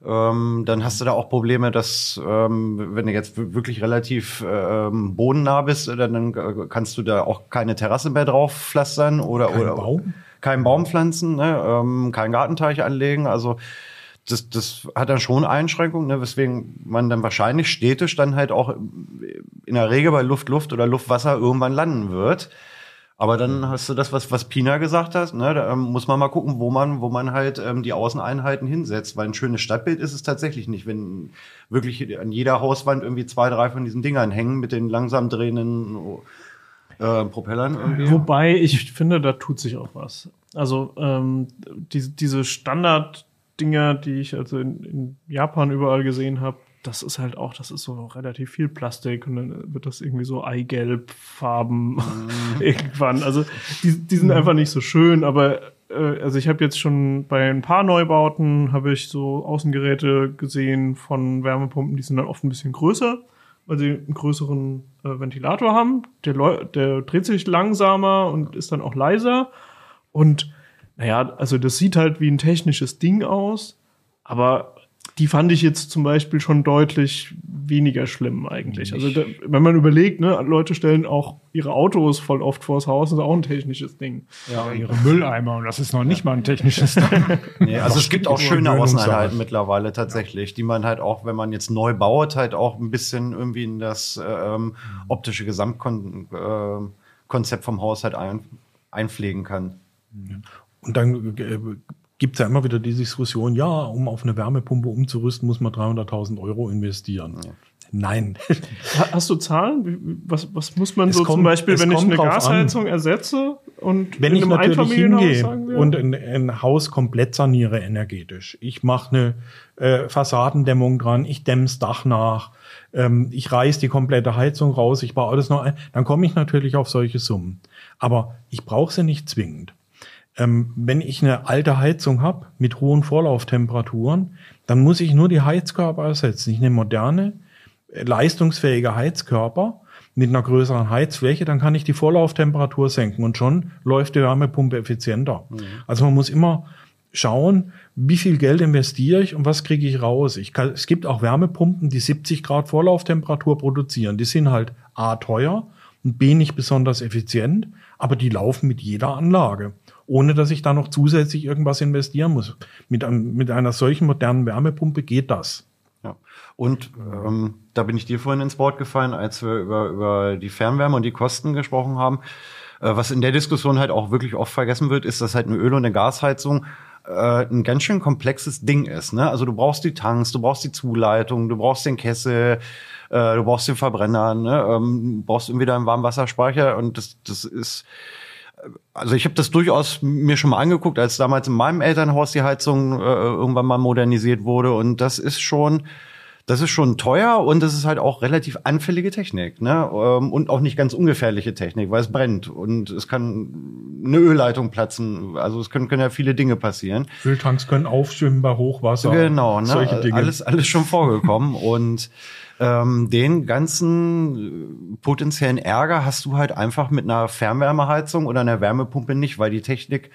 Ähm, dann hast du da auch Probleme, dass ähm, wenn du jetzt wirklich relativ ähm, bodennah bist, dann, dann kannst du da auch keine Terrasse mehr drauf pflastern oder kein oder Baum? keinen Baum pflanzen, ne? ähm, keinen Gartenteich anlegen. Also das, das hat dann schon Einschränkungen, ne? weswegen man dann wahrscheinlich städtisch dann halt auch in der Regel bei Luft, Luft oder Luft, Wasser irgendwann landen wird. Aber dann hast du das, was, was Pina gesagt hat, ne, da ähm, muss man mal gucken, wo man, wo man halt ähm, die Außeneinheiten hinsetzt. Weil ein schönes Stadtbild ist es tatsächlich nicht, wenn wirklich an jeder Hauswand irgendwie zwei, drei von diesen Dingern hängen mit den langsam drehenden äh, Propellern. Irgendwie. Wobei ich finde, da tut sich auch was. Also ähm, die, diese Standard-Dinger, die ich also in, in Japan überall gesehen habe, das ist halt auch, das ist so relativ viel Plastik und dann wird das irgendwie so Eigelb Farben mm. irgendwann. Also die, die sind mm. einfach nicht so schön, aber äh, also ich habe jetzt schon bei ein paar Neubauten habe ich so Außengeräte gesehen von Wärmepumpen, die sind dann oft ein bisschen größer, weil sie einen größeren äh, Ventilator haben. Der, der dreht sich langsamer und ist dann auch leiser und naja, also das sieht halt wie ein technisches Ding aus, aber die fand ich jetzt zum Beispiel schon deutlich weniger schlimm eigentlich. Also da, wenn man überlegt, ne, Leute stellen auch ihre Autos voll oft vors Haus, das ist auch ein technisches Ding. Ja, ihre Mülleimer und das ist noch nicht mal ein technisches Ding. nee, also es gibt auch schöne Außeneinheiten mittlerweile tatsächlich, die man halt auch, wenn man jetzt neu baut, halt auch ein bisschen irgendwie in das ähm, optische Gesamtkonzept äh, vom Haus halt ein, einpflegen kann. Und dann äh, gibt es ja immer wieder die Diskussion, ja, um auf eine Wärmepumpe umzurüsten, muss man 300.000 Euro investieren. Ja. Nein. Hast du Zahlen? Was, was muss man es so kommt, zum Beispiel, wenn ich eine Gasheizung an. ersetze und wenn ich natürlich hingehe und ein, ein, Haus komplett saniere energetisch, ich mache eine äh, Fassadendämmung dran, ich dämm's Dach nach, ähm, ich reiß die komplette Heizung raus, ich baue alles noch ein, dann komme ich natürlich auf solche Summen. Aber ich brauche sie nicht zwingend. Ähm, wenn ich eine alte Heizung habe mit hohen Vorlauftemperaturen, dann muss ich nur die Heizkörper ersetzen. Ich nehme moderne, äh, leistungsfähige Heizkörper mit einer größeren Heizfläche, dann kann ich die Vorlauftemperatur senken und schon läuft die Wärmepumpe effizienter. Mhm. Also man muss immer schauen, wie viel Geld investiere ich und was kriege ich raus. Ich kann, es gibt auch Wärmepumpen, die 70 Grad Vorlauftemperatur produzieren. Die sind halt A teuer und B nicht besonders effizient, aber die laufen mit jeder Anlage ohne dass ich da noch zusätzlich irgendwas investieren muss. Mit, einem, mit einer solchen modernen Wärmepumpe geht das. Ja. Und ähm, da bin ich dir vorhin ins Wort gefallen, als wir über, über die Fernwärme und die Kosten gesprochen haben. Äh, was in der Diskussion halt auch wirklich oft vergessen wird, ist, dass halt eine Öl- und eine Gasheizung äh, ein ganz schön komplexes Ding ist. Ne? Also du brauchst die Tanks, du brauchst die Zuleitung, du brauchst den Kessel, äh, du brauchst den Verbrenner, ne? ähm, brauchst irgendwie deinen Warmwasserspeicher und das, das ist also ich habe das durchaus mir schon mal angeguckt, als damals in meinem Elternhaus die Heizung äh, irgendwann mal modernisiert wurde. Und das ist schon, das ist schon teuer und das ist halt auch relativ anfällige Technik, ne? Ähm, und auch nicht ganz ungefährliche Technik, weil es brennt und es kann eine Ölleitung platzen. Also es können, können ja viele Dinge passieren. Öltanks können aufschwimmen bei Hochwasser. Genau, ne? Solche Dinge. Alles, alles schon vorgekommen und ähm, den ganzen äh, potenziellen Ärger hast du halt einfach mit einer Fernwärmeheizung oder einer Wärmepumpe nicht, weil die Technik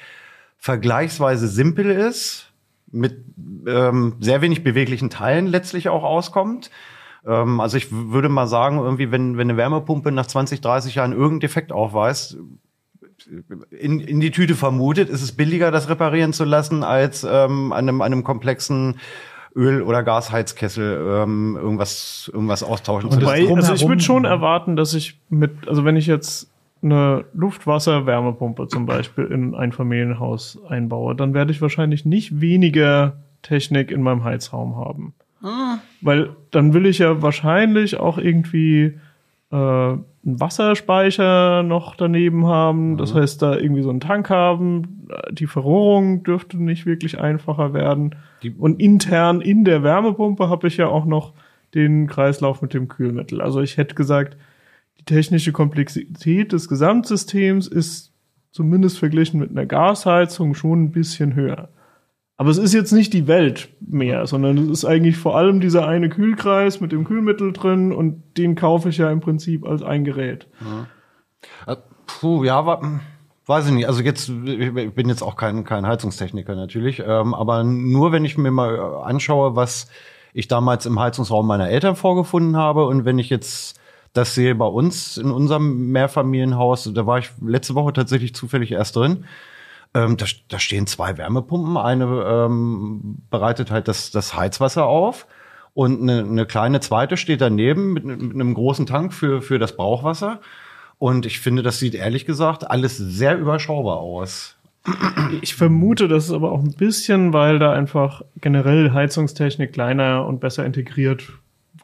vergleichsweise simpel ist, mit ähm, sehr wenig beweglichen Teilen letztlich auch auskommt. Ähm, also ich würde mal sagen, irgendwie, wenn, wenn eine Wärmepumpe nach 20, 30 Jahren irgendeinen Defekt aufweist, in, in die Tüte vermutet, ist es billiger, das reparieren zu lassen, als ähm, an, einem, einem komplexen Öl- oder Gasheizkessel ähm, irgendwas, irgendwas austauschen zu Wobei, Also ich würde schon erwarten, dass ich mit, also wenn ich jetzt eine Luftwasser-Wärmepumpe zum Beispiel in ein Familienhaus einbaue, dann werde ich wahrscheinlich nicht weniger Technik in meinem Heizraum haben. Ah. Weil dann will ich ja wahrscheinlich auch irgendwie äh, einen Wasserspeicher noch daneben haben. Das mhm. heißt, da irgendwie so einen Tank haben. Die Verrohrung dürfte nicht wirklich einfacher werden. Die und intern in der Wärmepumpe habe ich ja auch noch den Kreislauf mit dem Kühlmittel. Also ich hätte gesagt, die technische Komplexität des Gesamtsystems ist zumindest verglichen mit einer Gasheizung schon ein bisschen höher. Aber es ist jetzt nicht die Welt mehr, sondern es ist eigentlich vor allem dieser eine Kühlkreis mit dem Kühlmittel drin und den kaufe ich ja im Prinzip als ein Gerät. Äh, Puh, ja, wa- hm, weiß ich nicht. Also jetzt, ich bin jetzt auch kein, kein Heizungstechniker natürlich, ähm, aber nur wenn ich mir mal äh, anschaue, was ich damals im Heizungsraum meiner Eltern vorgefunden habe und wenn ich jetzt das sehe bei uns in unserem Mehrfamilienhaus, da war ich letzte Woche tatsächlich zufällig erst drin. Ähm, da, da stehen zwei Wärmepumpen. Eine ähm, bereitet halt das, das Heizwasser auf und eine, eine kleine zweite steht daneben mit, mit einem großen Tank für, für das Brauchwasser. Und ich finde, das sieht ehrlich gesagt alles sehr überschaubar aus. Ich vermute, das ist aber auch ein bisschen, weil da einfach generell Heizungstechnik kleiner und besser integriert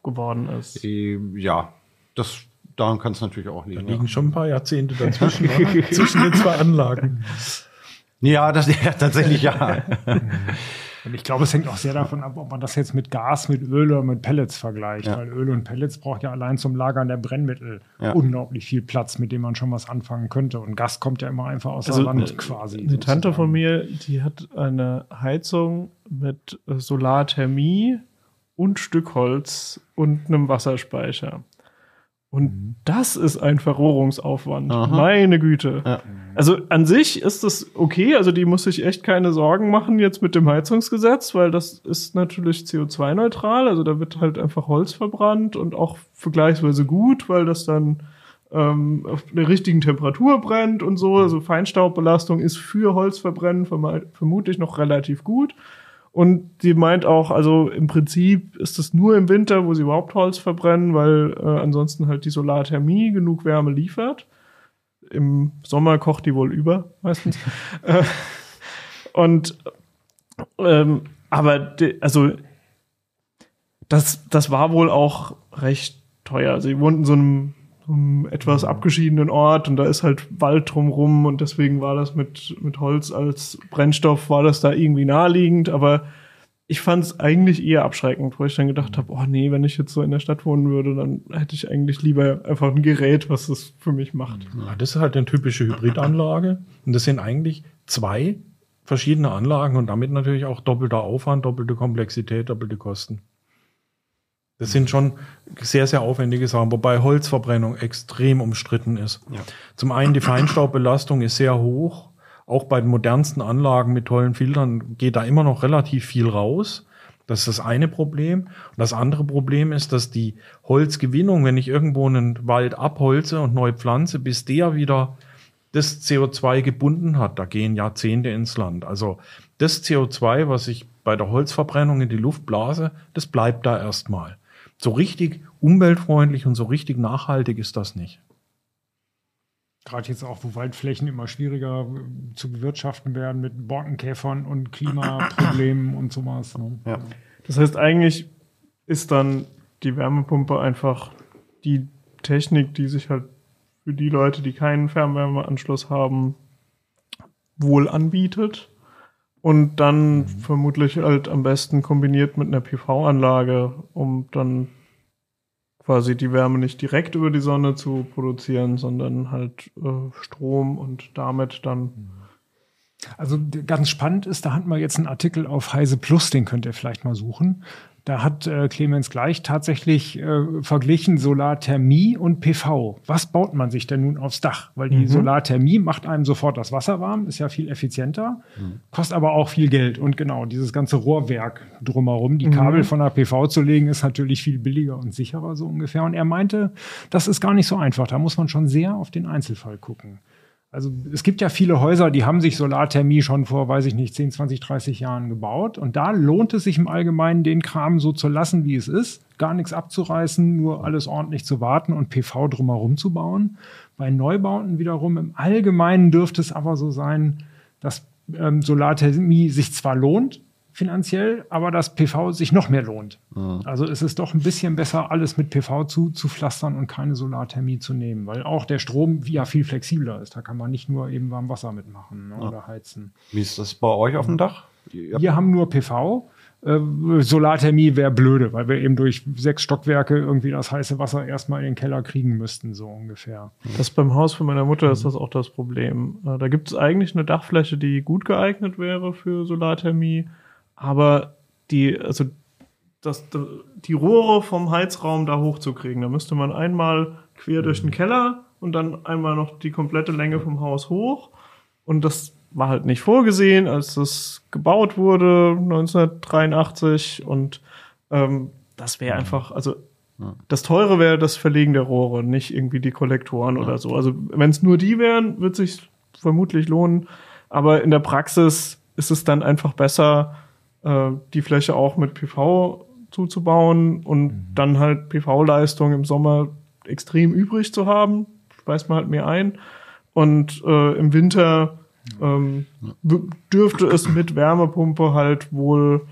geworden ist. Äh, Ja, das, daran kann es natürlich auch Da liegen. liegen schon ein paar Jahrzehnte dazwischen, oder? zwischen den zwei Anlagen. Ja, ja das ja, tatsächlich ja. Und ich glaube, es hängt auch sehr davon ab, ob man das jetzt mit Gas, mit Öl oder mit Pellets vergleicht. Ja. Weil Öl und Pellets braucht ja allein zum Lagern der Brennmittel Ja. unglaublich viel Platz, mit dem man schon was anfangen könnte. Und Gas kommt ja immer einfach aus Also der Wand eine- quasi. Eine Tante von mir, die hat eine Heizung mit Solarthermie und Stückholz und einem Wasserspeicher. Und das ist ein Verrohrungsaufwand. Aha. Meine Güte. Ja. Also an sich ist das okay. Also die muss sich echt keine Sorgen machen jetzt mit dem Heizungsgesetz, weil das ist natürlich CO2-neutral. Also da wird halt einfach Holz verbrannt und auch vergleichsweise gut, weil das dann ähm, auf der richtigen Temperatur brennt und so. Also Feinstaubbelastung ist für Holzverbrennen vermutlich noch relativ gut. Und sie meint auch, also im Prinzip ist es nur im Winter, wo sie überhaupt Holz verbrennen, weil äh, ansonsten halt die Solarthermie genug Wärme liefert. Im Sommer kocht die wohl über, meistens. Äh, und ähm, aber de, also das, das war wohl auch recht teuer. Sie wohnten in so einem, einem etwas abgeschiedenen Ort und da ist halt Wald drumrum und deswegen war das mit, mit Holz als Brennstoff, war das da irgendwie naheliegend, aber ich fand es eigentlich eher abschreckend, wo ich dann gedacht habe, oh nee, wenn ich jetzt so in der Stadt wohnen würde, dann hätte ich eigentlich lieber einfach ein Gerät, was das für mich macht. Ja, das ist halt eine typische Hybridanlage. Und das sind eigentlich zwei verschiedene Anlagen und damit natürlich auch doppelter Aufwand, doppelte Komplexität, doppelte Kosten. Das sind schon sehr, sehr aufwendige Sachen, wobei Holzverbrennung extrem umstritten ist. Ja. Zum einen die Feinstaubbelastung ist sehr hoch. Auch bei den modernsten Anlagen mit tollen Filtern geht da immer noch relativ viel raus. Das ist das eine Problem. Und das andere Problem ist, dass die Holzgewinnung, wenn ich irgendwo einen Wald abholze und neu pflanze, bis der wieder das CO2 gebunden hat, da gehen Jahrzehnte ins Land. Also das CO2, was ich bei der Holzverbrennung in die Luft blase, das bleibt da erstmal. So richtig umweltfreundlich und so richtig nachhaltig ist das nicht. Gerade jetzt auch, wo Waldflächen immer schwieriger äh, zu bewirtschaften werden mit Borkenkäfern und Klimaproblemen und sowas. Ne? Ja. Das heißt, eigentlich ist dann die Wärmepumpe einfach die Technik, die sich halt für die Leute, die keinen Fernwärmeanschluss haben, wohl anbietet. Und dann vermutlich halt am besten kombiniert mit einer PV-Anlage, um dann quasi die Wärme nicht direkt über die Sonne zu produzieren, sondern halt äh, Strom und damit dann Also ganz spannend ist, da hatten wir jetzt einen Artikel auf Heise Plus, den könnt ihr vielleicht mal suchen. Da hat äh, Clemens gleich tatsächlich äh, verglichen Solarthermie und PV. Was baut man sich denn nun aufs Dach? Weil die Solarthermie macht einem sofort das Wasser warm, ist ja viel effizienter, kostet aber auch viel Geld. Und genau, dieses ganze Rohrwerk drumherum, die Kabel von der PV zu legen, ist natürlich viel billiger und sicherer so ungefähr. Und er meinte, das ist gar nicht so einfach. Da muss man schon sehr auf den Einzelfall gucken. Also es gibt ja viele Häuser, die haben sich Solarthermie schon vor, weiß ich nicht, 10, 20, 30 Jahren gebaut. Und da lohnt es sich im Allgemeinen, den Kram so zu lassen, wie es ist. Gar nichts abzureißen, nur alles ordentlich zu warten und PV drumherum zu bauen. Bei Neubauten wiederum im Allgemeinen dürfte es aber so sein, dass ähm, Solarthermie sich zwar lohnt, finanziell, aber dass PV sich noch mehr lohnt. Also es ist doch ein bisschen besser, alles mit PV zu, zu pflastern und keine Solarthermie zu nehmen, weil auch der Strom ja viel flexibler ist. Da kann man nicht nur eben warm Wasser mitmachen ne, oder heizen. Wie ist das bei euch auf dem Dach? Wir haben nur PV, äh, Solarthermie wäre blöde, weil wir eben durch sechs Stockwerke irgendwie das heiße Wasser erstmal in den Keller kriegen müssten, so ungefähr. Das beim Haus von meiner Mutter ist das auch das Problem. Äh, Da gibt es eigentlich eine Dachfläche, die gut geeignet wäre für Solarthermie, aber die, also das, die Rohre vom Heizraum da hochzukriegen, da müsste man einmal quer durch den Keller und dann einmal noch die komplette Länge vom Haus hoch. Und das war halt nicht vorgesehen, als das gebaut wurde 1983 und ähm, das wäre einfach, also das teure wäre das Verlegen der Rohre, nicht irgendwie die Kollektoren oder so. Also wenn es nur die wären, wird sich vermutlich lohnen, aber in der Praxis ist es dann einfach besser, äh, die Fläche auch mit PV zuzubauen und dann halt PV-Leistung im Sommer extrem übrig zu haben, speist man halt mehr ein. Und äh, im Winter ähm, dürfte es mit Wärmepumpe halt wohl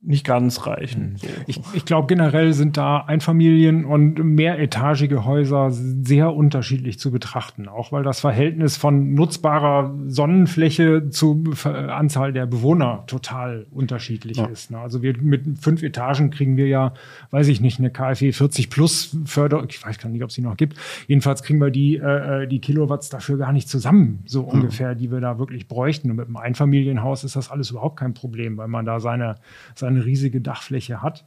nicht ganz reichen. So. Ich, ich glaube, generell sind da Einfamilien- und mehretagige Häuser sehr unterschiedlich zu betrachten, auch weil das Verhältnis von nutzbarer Sonnenfläche zur Ver- Anzahl der Bewohner total unterschiedlich ist. Ne? Also wir mit fünf Etagen kriegen wir ja, weiß ich nicht, eine KfW 40 plus Förderung, ich weiß gar nicht, ob es die noch gibt. Jedenfalls kriegen wir die, äh, die Kilowatts dafür gar nicht zusammen, so ungefähr, die wir da wirklich bräuchten. Und mit einem Einfamilienhaus ist das alles überhaupt kein Problem, weil man da seine, seine riesige Dachfläche hat.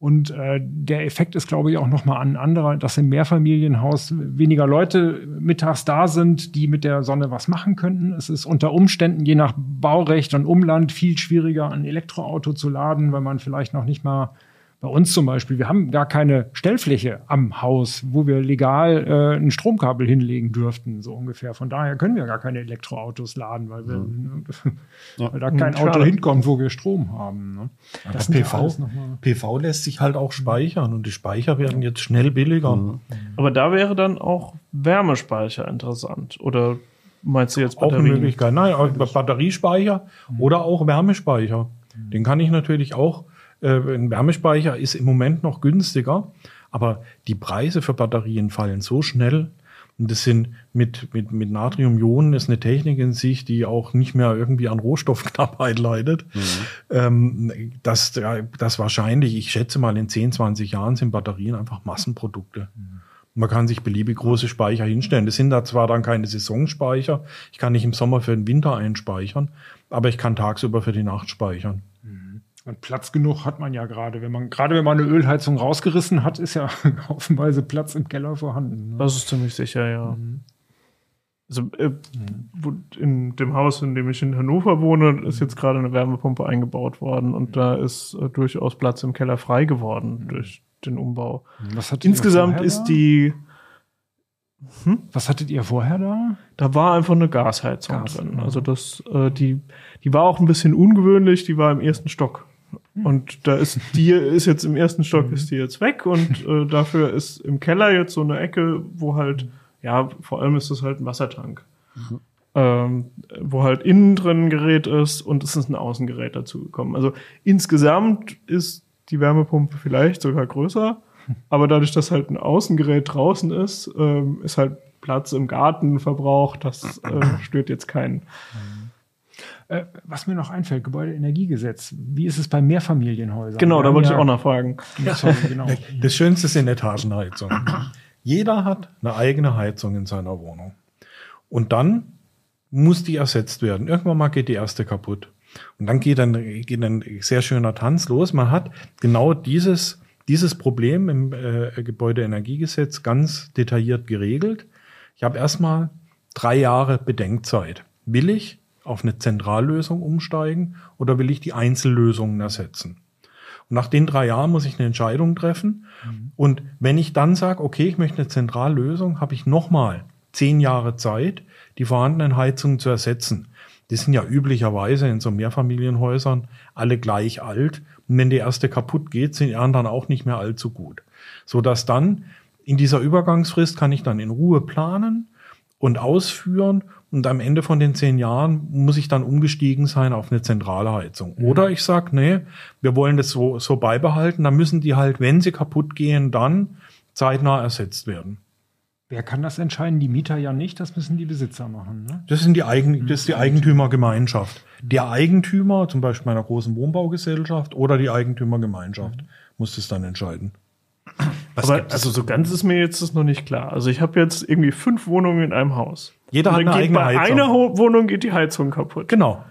Und äh, der Effekt ist, glaube ich, auch nochmal ein anderer, dass im Mehrfamilienhaus weniger Leute mittags da sind, die mit der Sonne was machen könnten. Es ist unter Umständen, je nach Baurecht und Umland, viel schwieriger, ein Elektroauto zu laden, weil man vielleicht noch nicht mal bei uns zum Beispiel, wir haben gar keine Stellfläche am Haus, wo wir legal äh, ein Stromkabel hinlegen dürften, so ungefähr. Von daher können wir gar keine Elektroautos laden, weil, wir, weil da kein Schade. Auto hinkommt, wo wir Strom haben. Ne? Das sind ja PV, PV lässt sich halt auch speichern und die Speicher werden jetzt schnell billiger. Aber da wäre dann auch Wärmespeicher interessant. Oder meinst du jetzt Auch eine Batterien? Möglichkeit. Nein, auch Batteriespeicher oder auch Wärmespeicher. Den kann ich natürlich auch. Äh, ein Wärmespeicher ist im Moment noch günstiger, aber die Preise für Batterien fallen so schnell. Und das sind mit, mit, mit Natriumionen ist eine Technik in sich, die auch nicht mehr irgendwie an Rohstoffknappheit leidet. Ähm, dass, das wahrscheinlich, ich schätze mal, in 10, 20 Jahren sind Batterien einfach Massenprodukte. Man kann sich beliebig große Speicher hinstellen. Das sind da zwar dann keine Saisonspeicher. Ich kann nicht im Sommer für den Winter einspeichern, aber ich kann tagsüber für die Nacht speichern. Und Platz genug hat man ja gerade. Wenn man, gerade wenn man eine Ölheizung rausgerissen hat, ist ja haufenweise Platz im Keller vorhanden. Ne? Das ist ziemlich sicher, ja. Also äh, wo, in dem Haus, in dem ich in Hannover wohne, ist jetzt gerade eine Wärmepumpe eingebaut worden und da ist äh, durchaus Platz im Keller frei geworden durch den Umbau. Was ihr Insgesamt ist die, Was hattet ihr vorher da? da war einfach eine Gasheizung Gas, drin. ja. Also das, äh, die, die war auch ein bisschen ungewöhnlich, die war im ersten Stock. Und da ist die ist jetzt im ersten Stock ist die jetzt weg und äh, dafür ist im Keller jetzt so eine Ecke, wo halt ja vor allem ist es halt ein Wassertank, ähm, wo halt innen drin ein Gerät ist und es ist ein Außengerät dazu gekommen. Also insgesamt ist die Wärmepumpe vielleicht sogar größer, aber dadurch, dass halt ein Außengerät draußen ist, ähm, ist halt Platz im Garten verbraucht. Das äh, stört jetzt keinen. Äh, was mir noch einfällt, Gebäudeenergiegesetz. Wie ist es bei Mehrfamilienhäusern? Genau, da wollte ich ja- auch nachfragen. Sorry, genau. Das Schönste ist in Etagenheizung. Jeder hat eine eigene Heizung in seiner Wohnung. Und dann muss die ersetzt werden. Irgendwann mal geht die erste kaputt. Und dann geht ein, geht ein sehr schöner Tanz los. Man hat genau dieses, dieses Problem im äh, Gebäudeenergiegesetz ganz detailliert geregelt. Ich habe erstmal drei Jahre Bedenkzeit. Will ich auf eine Zentrallösung umsteigen oder will ich die Einzellösungen ersetzen? Und nach den drei Jahren muss ich eine Entscheidung treffen. Und wenn ich dann sage, okay, ich möchte eine Zentrallösung, habe ich nochmal zehn Jahre Zeit, die vorhandenen Heizungen zu ersetzen. Die sind ja üblicherweise in so Mehrfamilienhäusern alle gleich alt. Und wenn die erste kaputt geht, sind die anderen auch nicht mehr allzu gut. So dass dann in dieser Übergangsfrist kann ich dann in Ruhe planen und ausführen. Und am Ende von den zehn Jahren muss ich dann umgestiegen sein auf eine zentrale Heizung. Oder ich sage, nee, wir wollen das so, so beibehalten. Dann müssen die halt, wenn sie kaputt gehen, dann zeitnah ersetzt werden. Wer kann das entscheiden? Die Mieter ja nicht, das müssen die Besitzer machen. Ne? Das sind die Eigen, das ist die Eigentümergemeinschaft. Der Eigentümer, zum Beispiel meiner großen Wohnbaugesellschaft oder die Eigentümergemeinschaft, muss das dann entscheiden. Was Aber also so ganz ist mir jetzt das noch nicht klar. Also ich habe jetzt irgendwie fünf Wohnungen in einem Haus. Jeder hat eine geht eigene bei Heizung. einer Ho- Wohnung geht die Heizung kaputt. Genau.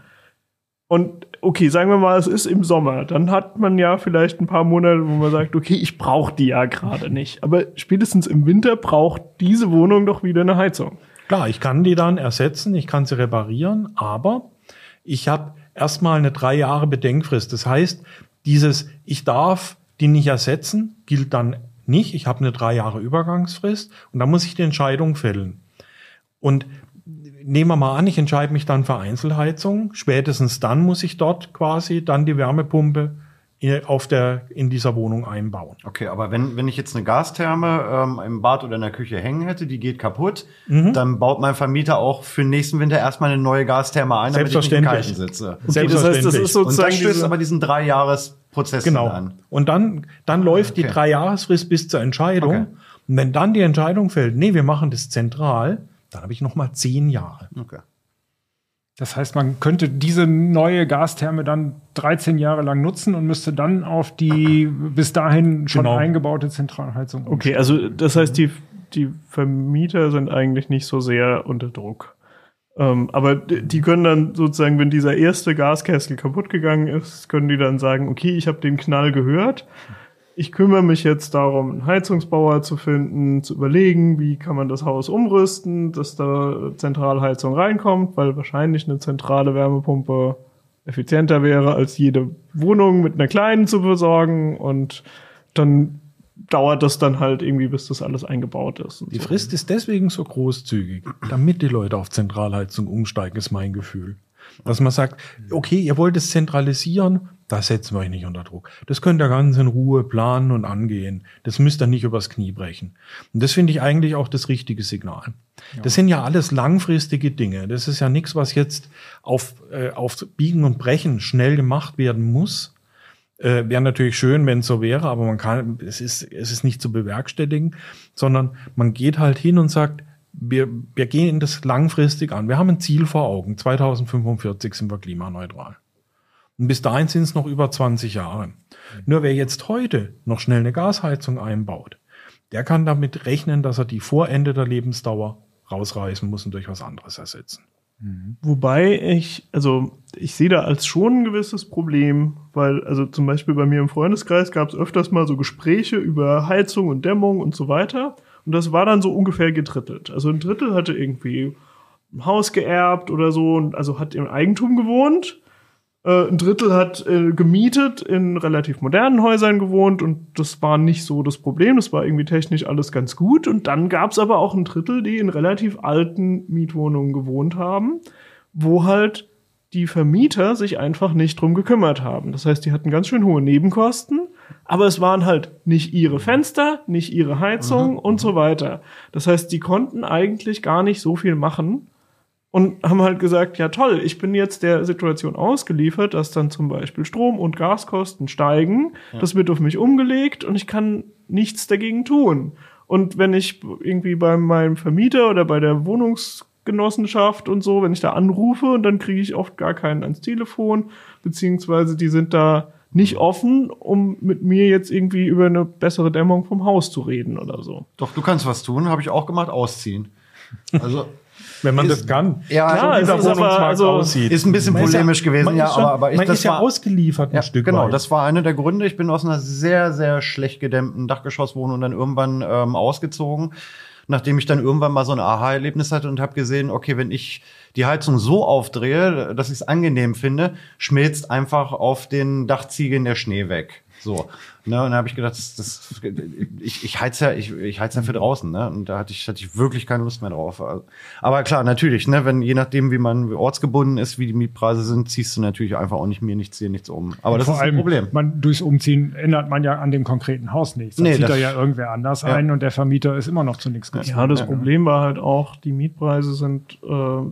Und okay, sagen wir mal, es ist im Sommer. Dann hat man ja vielleicht ein paar Monate, wo man sagt, okay, ich brauche die ja gerade nicht. Aber spätestens im Winter braucht diese Wohnung doch wieder eine Heizung. Klar, ich kann die dann ersetzen, ich kann sie reparieren, aber ich habe erstmal eine drei Jahre Bedenkfrist. Das heißt, dieses ich darf die nicht ersetzen, gilt dann nicht. Ich habe eine drei Jahre Übergangsfrist und dann muss ich die Entscheidung fällen. Und nehmen wir mal an, ich entscheide mich dann für Einzelheizung. Spätestens dann muss ich dort quasi dann die Wärmepumpe in- auf der, in dieser Wohnung einbauen. Okay, aber wenn, wenn ich jetzt eine Gastherme ähm, im Bad oder in der Küche hängen hätte, die geht kaputt, Mhm. dann baut mein Vermieter auch für den nächsten Winter erstmal eine neue Gastherme ein, damit ich nicht im Kalten Selbstverständlich. sitze. Okay, das heißt, das Selbstverständlich. ist Und sozusagen das stößt diese, aber diesen Drei-Jahres-Prozess Genau. an. Und dann, dann läuft die okay. Dreijahresfrist bis zur Entscheidung. Okay. Und wenn dann die Entscheidung fällt, nee, wir machen das zentral, dann habe ich noch mal zehn Jahre. Okay. Das heißt, man könnte diese neue Gastherme dann 13 Jahre lang nutzen und müsste dann auf die bis dahin schon Genau. eingebaute Zentralheizung okay, also das heißt, die, die Vermieter sind eigentlich nicht so sehr unter Druck. Ähm, aber die können dann sozusagen, wenn dieser erste Gaskessel kaputt gegangen ist, können die dann sagen, okay, ich habe den Knall gehört. Ich kümmere mich jetzt darum, einen Heizungsbauer zu finden, zu überlegen, wie kann man das Haus umrüsten, dass da Zentralheizung reinkommt, weil wahrscheinlich eine zentrale Wärmepumpe effizienter wäre, als jede Wohnung mit einer kleinen zu besorgen. Und dann dauert das dann halt irgendwie, bis das alles eingebaut ist. Die so. Frist ist deswegen so großzügig, damit die Leute auf Zentralheizung umsteigen, ist mein Gefühl. Dass man sagt, okay, ihr wollt es zentralisieren, da setzen wir euch nicht unter Druck. Das könnt ihr ganz in Ruhe planen und angehen. Das müsst ihr nicht übers Knie brechen. Und das finde ich eigentlich auch das richtige Signal. Das sind ja alles langfristige Dinge. Das ist ja nichts, was jetzt auf, äh, auf Biegen und Brechen schnell gemacht werden muss. Äh, wäre natürlich schön, wenn es so wäre, aber man kann, es ist, es ist nicht zu bewerkstelligen, sondern man geht halt hin und sagt, wir, wir gehen das langfristig an. Wir haben ein Ziel vor Augen. 2045 sind wir klimaneutral. Und bis dahin sind es noch über 20 Jahre. Nur wer jetzt heute noch schnell eine Gasheizung einbaut, der kann damit rechnen, dass er die vor Ende der Lebensdauer rausreißen muss und durch was anderes ersetzen. Wobei ich, also ich sehe da als schon ein gewisses Problem, weil, also zum Beispiel bei mir im Freundeskreis gab es öfters mal so Gespräche über Heizung und Dämmung und so weiter. Und das war dann so ungefähr gedrittelt. Also ein Drittel hatte irgendwie ein Haus geerbt oder so, und also hat im Eigentum gewohnt. Äh, ein Drittel hat äh, gemietet, in relativ modernen Häusern gewohnt und das war nicht so das Problem. Das war irgendwie technisch alles ganz gut. Und dann gab es aber auch ein Drittel, die in relativ alten Mietwohnungen gewohnt haben, wo halt die Vermieter sich einfach nicht drum gekümmert haben. Das heißt, die hatten ganz schön hohe Nebenkosten, aber es waren halt nicht ihre Fenster, nicht ihre Heizung und so weiter. Das heißt, die konnten eigentlich gar nicht so viel machen und haben halt gesagt, ja toll, ich bin jetzt der Situation ausgeliefert, dass dann zum Beispiel Strom- und Gaskosten steigen. Das wird auf mich umgelegt und ich kann nichts dagegen tun. Und wenn ich irgendwie bei meinem Vermieter oder bei der Wohnungsgenossenschaft und so, wenn ich da anrufe und dann kriege ich oft gar keinen ans Telefon, beziehungsweise die sind da nicht offen, um mit mir jetzt irgendwie über eine bessere Dämmung vom Haus zu reden oder so. Doch, du kannst was tun, habe ich auch gemacht, ausziehen. Also Wenn man Ist- das kann. ja, Klar, so es wie der ist aber- also- aussieht. Ist ein bisschen polemisch gewesen, man ja, schon- aber, aber ich, man das ist ja war, ausgeliefert ein ja, Stück genau, weit. das war einer der Gründe. Ich bin aus einer sehr, sehr schlecht gedämmten Dachgeschosswohnung dann irgendwann ähm, ausgezogen, nachdem ich dann irgendwann mal so ein Aha-Erlebnis hatte und habe gesehen, okay, wenn ich die Heizung so aufdrehe, dass ich es angenehm finde, schmilzt einfach auf den Dachziegeln der Schnee weg. So. Ne, und dann habe ich gedacht, das, das, ich, ich heiz ja, ich, ich heiz ja für draußen, ne? Und da hatte ich, hatte ich wirklich keine Lust mehr drauf. Also, Aber klar, natürlich, ne, wenn je nachdem, wie man ortsgebunden ist, wie die Mietpreise sind, ziehst du natürlich einfach auch nicht mir nichts hier, nichts um. Aber das Vor ist allem, ein Problem. Man, durchs Umziehen ändert man ja an dem konkreten Haus nichts. Dann Nee, zieht das- er ja irgendwer anders Ja. ein und der Vermieter ist immer noch zu nichts gezwungen. Ja, das Ja. Problem war halt auch, die Mietpreise sind äh,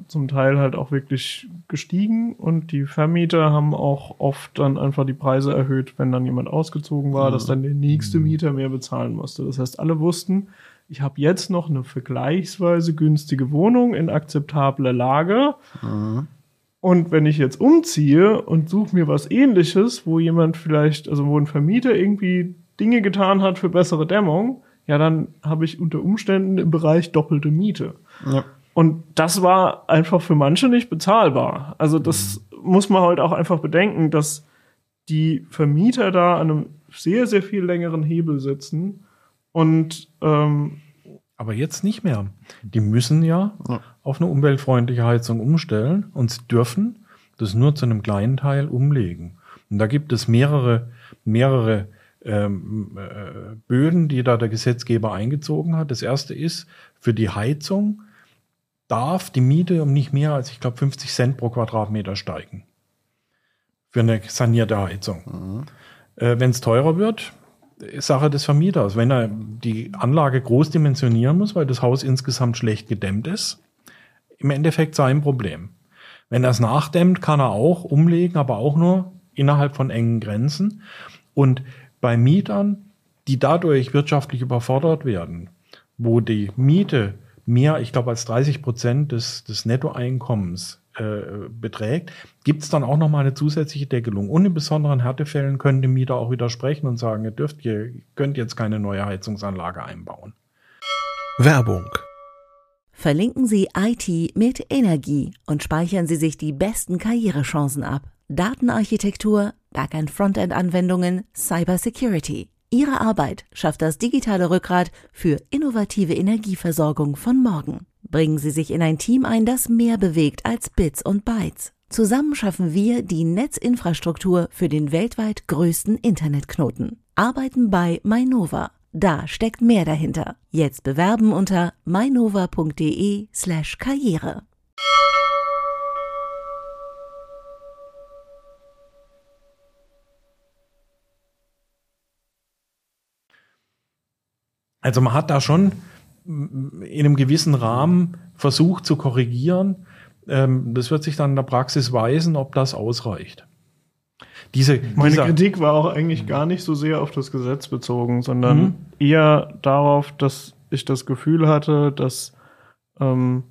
zum Teil halt auch wirklich gestiegen und die Vermieter haben auch oft dann einfach die Preise erhöht, wenn dann jemand ausgezogen war, dass dann der nächste Mieter mehr bezahlen musste. Das heißt, alle wussten, ich habe jetzt noch eine vergleichsweise günstige Wohnung in akzeptabler Lage. Und wenn ich jetzt umziehe und suche mir was ähnliches, wo jemand vielleicht, also wo ein Vermieter irgendwie Dinge getan hat für bessere Dämmung, ja, dann habe ich unter Umständen im Bereich doppelte Miete. Ja. Und das war einfach für manche nicht bezahlbar. Also das muss man halt auch einfach bedenken, dass die Vermieter da an einem sehr, sehr viel längeren Hebel sitzen. Und ähm, Aber jetzt nicht mehr. Die müssen ja, Ja. auf eine umweltfreundliche Heizung umstellen und sie dürfen das nur zu einem kleinen Teil umlegen. Und da gibt es mehrere, mehrere ähm, äh, Böden, die da der Gesetzgeber eingezogen hat. Das erste ist, für die Heizung darf die Miete um nicht mehr als, ich glaube, 50 Cent pro Quadratmeter steigen. Für eine sanierte Heizung. Äh, Wenn es teurer wird, ist Sache des Vermieters. Wenn er die Anlage groß dimensionieren muss, weil das Haus insgesamt schlecht gedämmt ist, im Endeffekt sein Problem. Wenn er es nachdämmt, kann er auch umlegen, aber auch nur innerhalb von engen Grenzen. Und bei Mietern, die dadurch wirtschaftlich überfordert werden, wo die Miete mehr, ich glaube, als 30 Prozent des, des Nettoeinkommens äh, beträgt, gibt es dann auch nochmal eine zusätzliche Deckelung. Und in besonderen Härtefällen können die Mieter auch widersprechen und sagen, ihr dürft, ihr könnt jetzt keine neue Heizungsanlage einbauen. Werbung. Verlinken Sie IT mit Energie und speichern Sie sich die besten Karrierechancen ab. Datenarchitektur, Backend-Frontend-Anwendungen, Cybersecurity. Ihre Arbeit schafft das digitale Rückgrat für innovative Energieversorgung von morgen. Bringen Sie sich in ein Team ein, das mehr bewegt als Bits und Bytes. Zusammen schaffen wir die Netzinfrastruktur für den weltweit größten Internetknoten. Arbeiten bei Mainova. Da steckt mehr dahinter. Jetzt bewerben unter mainova.de slash karriere. Also man hat da schon in einem gewissen Rahmen versucht zu korrigieren. Ähm, Das wird sich dann in der Praxis weisen, ob das ausreicht. Diese, meine Kritik war auch eigentlich gar nicht so sehr auf das Gesetz bezogen, sondern Mhm. eher darauf, dass ich das Gefühl hatte, dass ähm,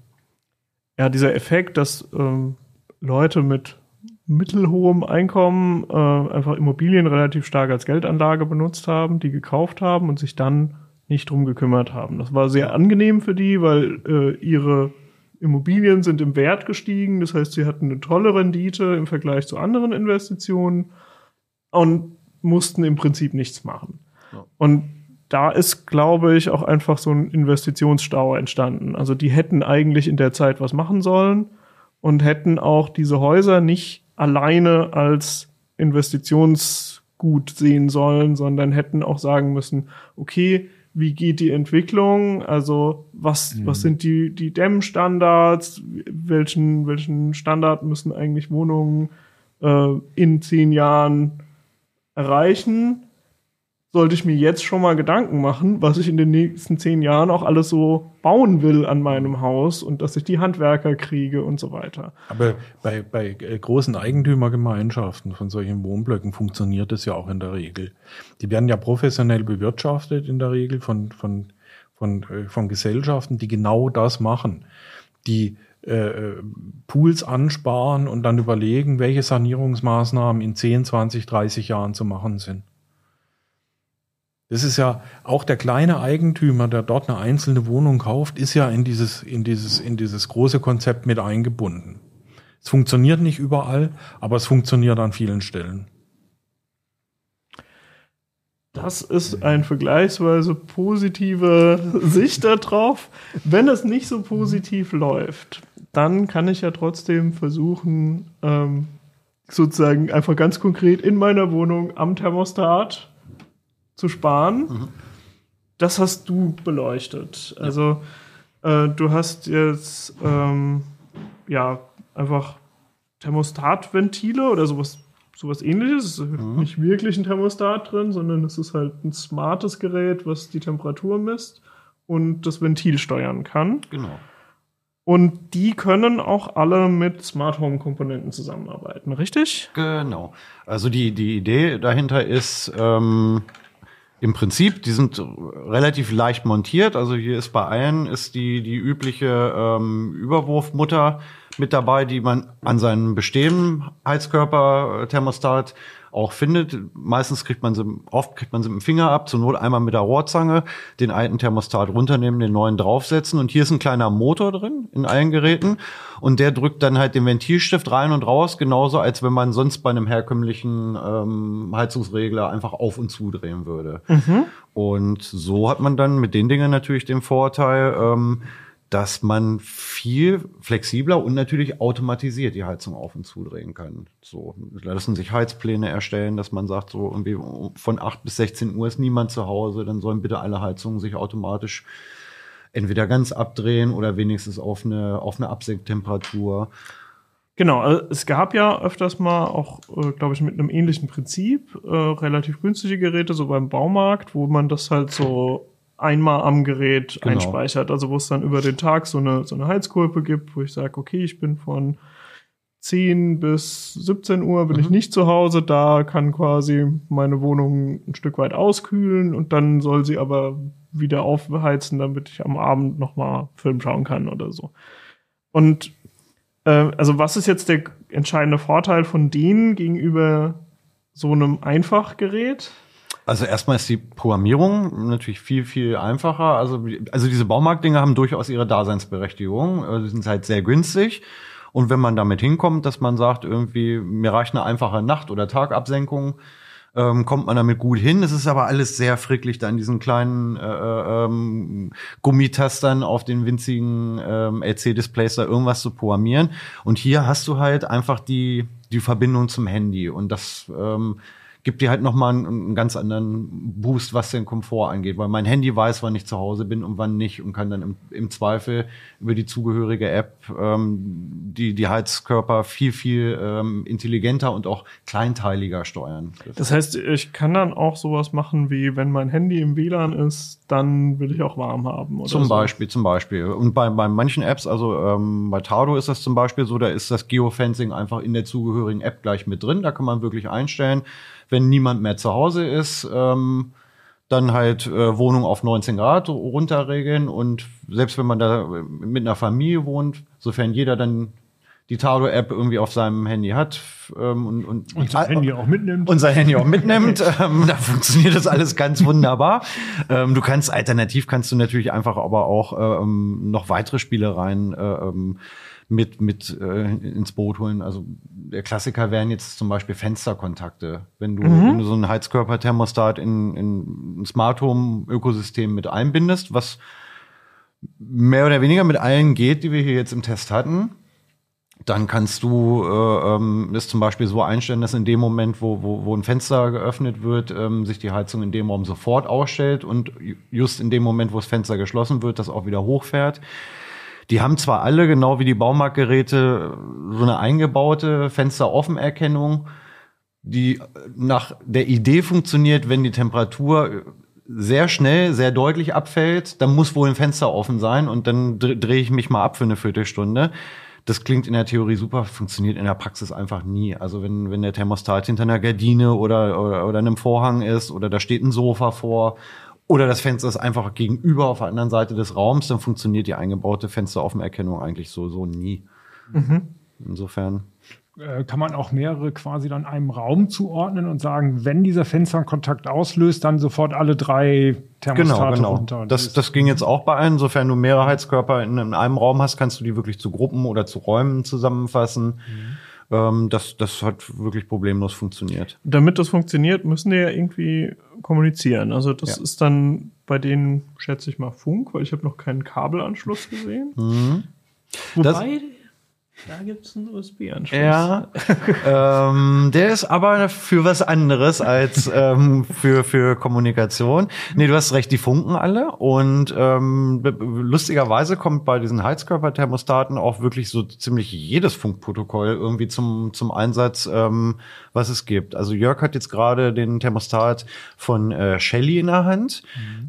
ja dieser Effekt, dass ähm, Leute mit mittelhohem Einkommen äh, einfach Immobilien relativ stark als Geldanlage benutzt haben, die gekauft haben und sich dann nicht drum gekümmert haben. Das war sehr angenehm für die, weil äh, ihre Immobilien sind im Wert gestiegen. Das heißt, sie hatten eine tolle Rendite im Vergleich zu anderen Investitionen und mussten im Prinzip nichts machen. Ja. Und da ist, glaube ich, auch einfach so ein Investitionsstau entstanden. Also die hätten eigentlich in der Zeit was machen sollen und hätten auch diese Häuser nicht alleine als Investitionsgut sehen sollen, sondern hätten auch sagen müssen, okay, wie geht die Entwicklung? Also was, was sind die, die Dämmstandards? Welchen, welchen Standard müssen eigentlich Wohnungen äh, in zehn Jahren erreichen? Sollte ich mir jetzt schon mal Gedanken machen, was ich in den nächsten zehn Jahren auch alles so bauen will an meinem Haus und dass ich die Handwerker kriege und so weiter. aber bei, bei äh, großen Eigentümergemeinschaften von solchen Wohnblöcken funktioniert das ja auch in der Regel. Die werden ja professionell bewirtschaftet in der Regel von, von, von, äh, von Gesellschaften, die genau das machen. Die äh, äh, Pools ansparen und dann überlegen, welche Sanierungsmaßnahmen in 10, 20, 30 Jahren zu machen sind. Das ist ja auch der kleine Eigentümer, der dort eine einzelne Wohnung kauft, ist ja in dieses, in dieses, in dieses große Konzept mit eingebunden. Es funktioniert nicht überall, aber es funktioniert an vielen Stellen. Das ist ein vergleichsweise positive Sicht darauf. Wenn es nicht so positiv läuft, dann kann ich ja trotzdem versuchen, ähm, sozusagen einfach ganz konkret in meiner Wohnung am Thermostat zu sparen. Das hast du beleuchtet. Also äh, du hast jetzt ähm, ja einfach Thermostatventile oder sowas, sowas ähnliches. Es ist nicht wirklich ein Thermostat drin, sondern es ist halt ein smartes Gerät, was die Temperatur misst und das Ventil steuern kann. Genau. Und die können auch alle mit Smart Home Komponenten zusammenarbeiten, richtig? Genau. Also die, die Idee dahinter ist, ähm, im Prinzip, die sind relativ leicht montiert. Also hier ist bei allen ist die, die übliche ähm, Überwurfmutter mit dabei, die man an seinem bestehenden Heizkörper-Thermostat auch findet. Meistens kriegt man sie, oft kriegt man sie mit dem Finger ab, zur Not einmal mit der Rohrzange den alten Thermostat runternehmen, den neuen draufsetzen. Und hier ist ein kleiner Motor drin in allen Geräten. Und der drückt dann halt den Ventilstift rein und raus, genauso als wenn man sonst bei einem herkömmlichen ähm, Heizungsregler einfach auf und zudrehen würde. Und so hat man dann mit den Dingen natürlich den Vorteil, ähm, dass man viel flexibler und natürlich automatisiert die Heizung auf und zudrehen kann. So lassen sich Heizpläne erstellen, dass man sagt, so irgendwie von 8 bis 16 Uhr ist niemand zu Hause, dann sollen bitte alle Heizungen sich automatisch entweder ganz abdrehen oder wenigstens auf eine, auf eine Absenktemperatur. Genau, also es gab ja öfters mal auch, äh, glaube ich, mit einem ähnlichen Prinzip äh, relativ günstige Geräte, so beim Baumarkt, wo man das halt so einmal am Gerät Genau. einspeichert. Also wo es dann über den Tag so eine, so eine Heizkurve gibt, wo ich sage, okay, ich bin von 10 bis 17 Uhr bin ich nicht zu Hause, da kann quasi meine Wohnung ein Stück weit auskühlen und dann soll sie aber wieder aufheizen, damit ich am Abend nochmal Film schauen kann oder so. Und äh, also was ist jetzt der entscheidende Vorteil von denen gegenüber so einem Einfachgerät? Also erstmal ist die Programmierung natürlich viel, viel einfacher. Also, also diese Baumarktdinger haben durchaus ihre Daseinsberechtigung. Also, Sie sind halt sehr günstig. Und wenn man damit hinkommt, dass man sagt, irgendwie, mir reicht eine einfache Nacht- oder Tagabsenkung, ähm, kommt man damit gut hin. Es ist aber alles sehr fricklich da in diesen kleinen äh, ähm, Gummitastern auf den winzigen ähm, LC-Displays da irgendwas zu programmieren. Und hier hast du halt einfach die, die Verbindung zum Handy. Und das ähm, gibt dir halt nochmal einen, einen ganz anderen Boost, was den Komfort angeht. Weil mein Handy weiß, wann ich zu Hause bin und wann nicht und kann dann im, im Zweifel über die zugehörige App ähm, die, die Heizkörper viel, viel ähm, intelligenter und auch kleinteiliger steuern. Das heißt, ich kann dann auch sowas machen wie, wenn mein Handy im WLAN ist, dann will ich auch warm haben. Oder Zum so. Beispiel, zum Beispiel. Und bei, bei manchen Apps, also ähm, bei Tado ist das zum Beispiel so, da ist das Geofencing einfach in der zugehörigen App gleich mit drin. Da kann man wirklich einstellen, wenn niemand mehr zu Hause ist, ähm, dann halt äh, Wohnung auf 19 Grad runterregeln. Und selbst wenn man da mit einer Familie wohnt, sofern jeder dann die Tado-App irgendwie auf seinem Handy hat ähm, und, und, Und sein Handy auch mitnimmt. und sein Handy auch mitnimmt, ähm, da funktioniert das alles ganz wunderbar. ähm, du kannst alternativ kannst du natürlich einfach aber auch ähm, noch weitere Spielereien äh, ähm, mit mit äh, ins Boot holen. Also der Klassiker wären jetzt zum Beispiel Fensterkontakte. Wenn du, wenn du so einen Heizkörperthermostat in, in ein Smart Home Ökosystem mit einbindest, was mehr oder weniger mit allen geht, die wir hier jetzt im Test hatten, dann kannst du äh, ähm, das zum Beispiel so einstellen, dass in dem Moment, wo, wo, wo ein Fenster geöffnet wird, ähm, sich die Heizung in dem Raum sofort ausstellt und ju- just in dem Moment, wo das Fenster geschlossen wird, das auch wieder hochfährt. Die haben zwar alle, genau wie die Baumarktgeräte, so eine eingebaute Fensteroffenerkennung, die nach der Idee funktioniert, wenn die Temperatur sehr schnell, sehr deutlich abfällt, dann muss wohl ein Fenster offen sein und dann dre- drehe ich mich mal ab für eine Viertelstunde. Das klingt in der Theorie super, funktioniert in der Praxis einfach nie. Also wenn, wenn der Thermostat hinter einer Gardine oder, oder, oder einem Vorhang ist oder da steht ein Sofa vor oder das Fenster ist einfach gegenüber auf der anderen Seite des Raums, dann funktioniert die eingebaute Fensteroffenerkennung eigentlich so, so nie. Insofern. äh, kann man auch mehrere quasi dann einem Raum zuordnen und sagen, wenn dieser Fenster einen Kontakt auslöst, dann sofort alle drei Thermostate Genau, genau. runter. Das, das ging jetzt auch bei allen. Sofern du mehrere Heizkörper in, in einem Raum hast, kannst du die wirklich zu Gruppen oder zu Räumen zusammenfassen. Ähm, das, das hat wirklich problemlos funktioniert. Damit das funktioniert, müssen die ja irgendwie kommunizieren. Also das Ja. ist dann bei denen, schätze ich mal, Funk, weil ich habe noch keinen Kabelanschluss gesehen. Mhm. Wobei, da gibt es einen USB-Anschluss. Ja, ähm, der ist aber für was anderes als ähm, für, für Kommunikation. Nee, du hast recht, die funken alle. Und ähm, lustigerweise kommt bei diesen Heizkörperthermostaten auch wirklich so ziemlich jedes Funkprotokoll irgendwie zum, zum Einsatz, ähm, was es gibt. Also Jörg hat jetzt gerade den Thermostat von äh, Shelly in der Hand.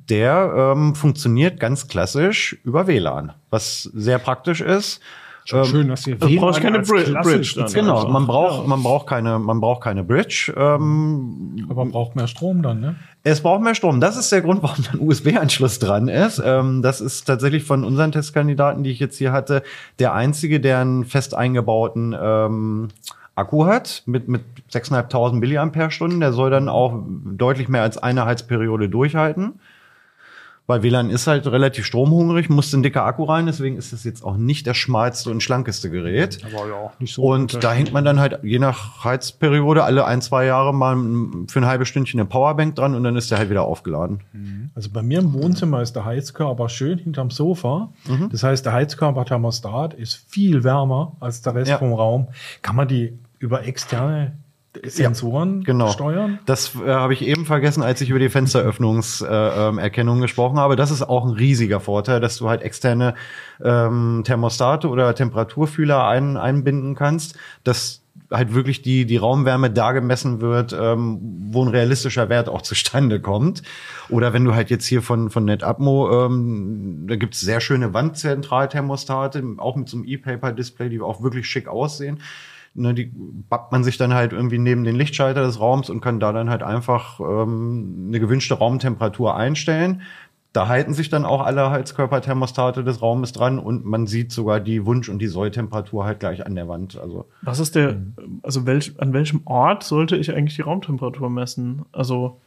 Der ähm, funktioniert ganz klassisch über WLAN, was sehr praktisch ist. Ähm, Schön, dass wir Also brauchst keine als Bri- Klasse Bridge dann. Genau, Also, man braucht, man braucht keine, man braucht keine Bridge. Ähm, Aber braucht mehr Strom dann, ne? es braucht mehr Strom. Das ist der Grund, warum ein USB-Anschluss dran ist. Ähm, das ist tatsächlich von unseren Testkandidaten, die ich jetzt hier hatte, der einzige, der einen fest eingebauten ähm, Akku hat mit, mit 6.500 Milliampere-Stunden. Der soll dann auch deutlich mehr als eine Heizperiode durchhalten. Weil WLAN ist halt relativ stromhungrig, musste ein dicker Akku rein, deswegen ist es jetzt auch nicht das schmalste und schlankeste Gerät. Aber ja auch nicht so. Und da hängt man dann halt je nach Heizperiode alle ein, zwei Jahre mal für ein halbes Stündchen eine Powerbank dran und dann ist der halt wieder aufgeladen. Also bei mir im Wohnzimmer ist der Heizkörper schön hinterm Sofa. Mhm. Das heißt, der Heizkörperthermostat ist viel wärmer als der Rest Ja. vom Raum. Kann man die über externe Sensoren Genau. steuern? Das äh, habe ich eben vergessen, als ich über die Fensteröffnungserkennung äh, Erkennung gesprochen habe. Das ist auch ein riesiger Vorteil, dass du halt externe ähm, Thermostate oder Temperaturfühler ein, einbinden kannst, dass halt wirklich die, die Raumwärme da gemessen wird, ähm, wo ein realistischer Wert auch zustande kommt. Oder wenn du halt jetzt hier von, von NetAtmo, ähm, da gibt's sehr schöne Wandzentralthermostate, auch mit so einem E-Paper-Display, die auch wirklich schick aussehen. Ne, die bappt man sich dann halt irgendwie neben den Lichtschalter des Raums und kann da dann halt einfach ähm, eine gewünschte Raumtemperatur einstellen. Da halten sich dann auch alle Heizkörperthermostate des Raumes dran und man sieht sogar die Wunsch- und die Solltemperatur halt gleich an der Wand. Also Was ist der, also welch, an welchem Ort sollte ich eigentlich die Raumtemperatur messen? Also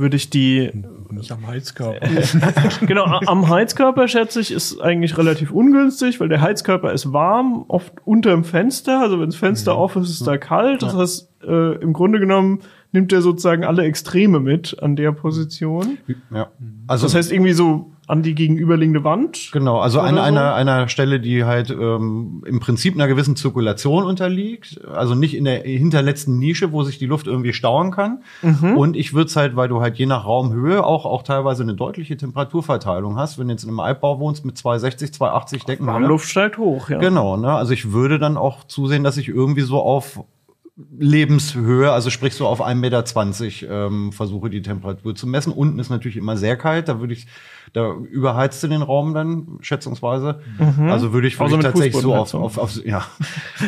würde ich die, Nicht am Heizkörper. genau, am Heizkörper schätze ich, ist eigentlich relativ ungünstig, weil der Heizkörper ist warm, oft unter dem Fenster, also wenn das Fenster auf ist, ist da kalt. Das heißt, äh, im Grunde genommen nimmt er sozusagen alle Extreme mit an der Position. ja. Also Das heißt irgendwie so an die gegenüberliegende Wand. Genau, also an so? einer, einer Stelle, die halt ähm, im Prinzip einer gewissen Zirkulation unterliegt, also nicht in der hinterletzten Nische, wo sich die Luft irgendwie stauen kann. Und ich würde es halt, weil du halt je nach Raumhöhe auch, auch teilweise eine deutliche Temperaturverteilung hast, wenn du jetzt in einem Altbau wohnst mit 260, 280 Decken. Warmluft steigt hoch, ja. Genau, ne? Also ich würde dann auch zusehen, dass ich irgendwie so auf Lebenshöhe, also sprich so auf 1,20 Meter ähm, versuche die Temperatur zu messen. Unten ist natürlich immer sehr kalt, da würde ich, da überheizt du den Raum dann schätzungsweise. Also würde ich, würde Also ich tatsächlich so auf, Fußbodenheizung. auf, auf ja,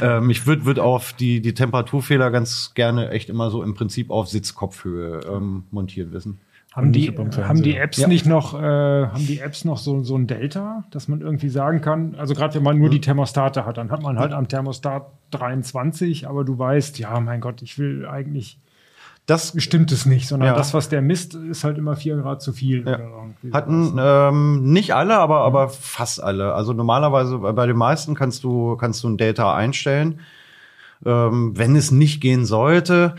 ähm, ich würde würd auf die, die Temperaturfehler ganz gerne echt immer so im Prinzip auf Sitzkopfhöhe ähm, montiert wissen. Haben die, haben die Apps Ja. nicht noch, äh, haben die Apps noch so, so ein Delta, dass man irgendwie sagen kann, also gerade wenn man nur die Thermostate hat, dann hat man halt am Thermostat 23, aber du weißt, ja, mein Gott, ich will eigentlich, Das stimmt es nicht, sondern Ja. das, was der misst, ist halt immer 4 Grad zu viel. Ja. Hatten sowas. ähm, nicht alle, aber, aber fast alle. Also normalerweise bei den meisten kannst du, kannst du ein Data einstellen. Ähm, wenn es nicht gehen sollte,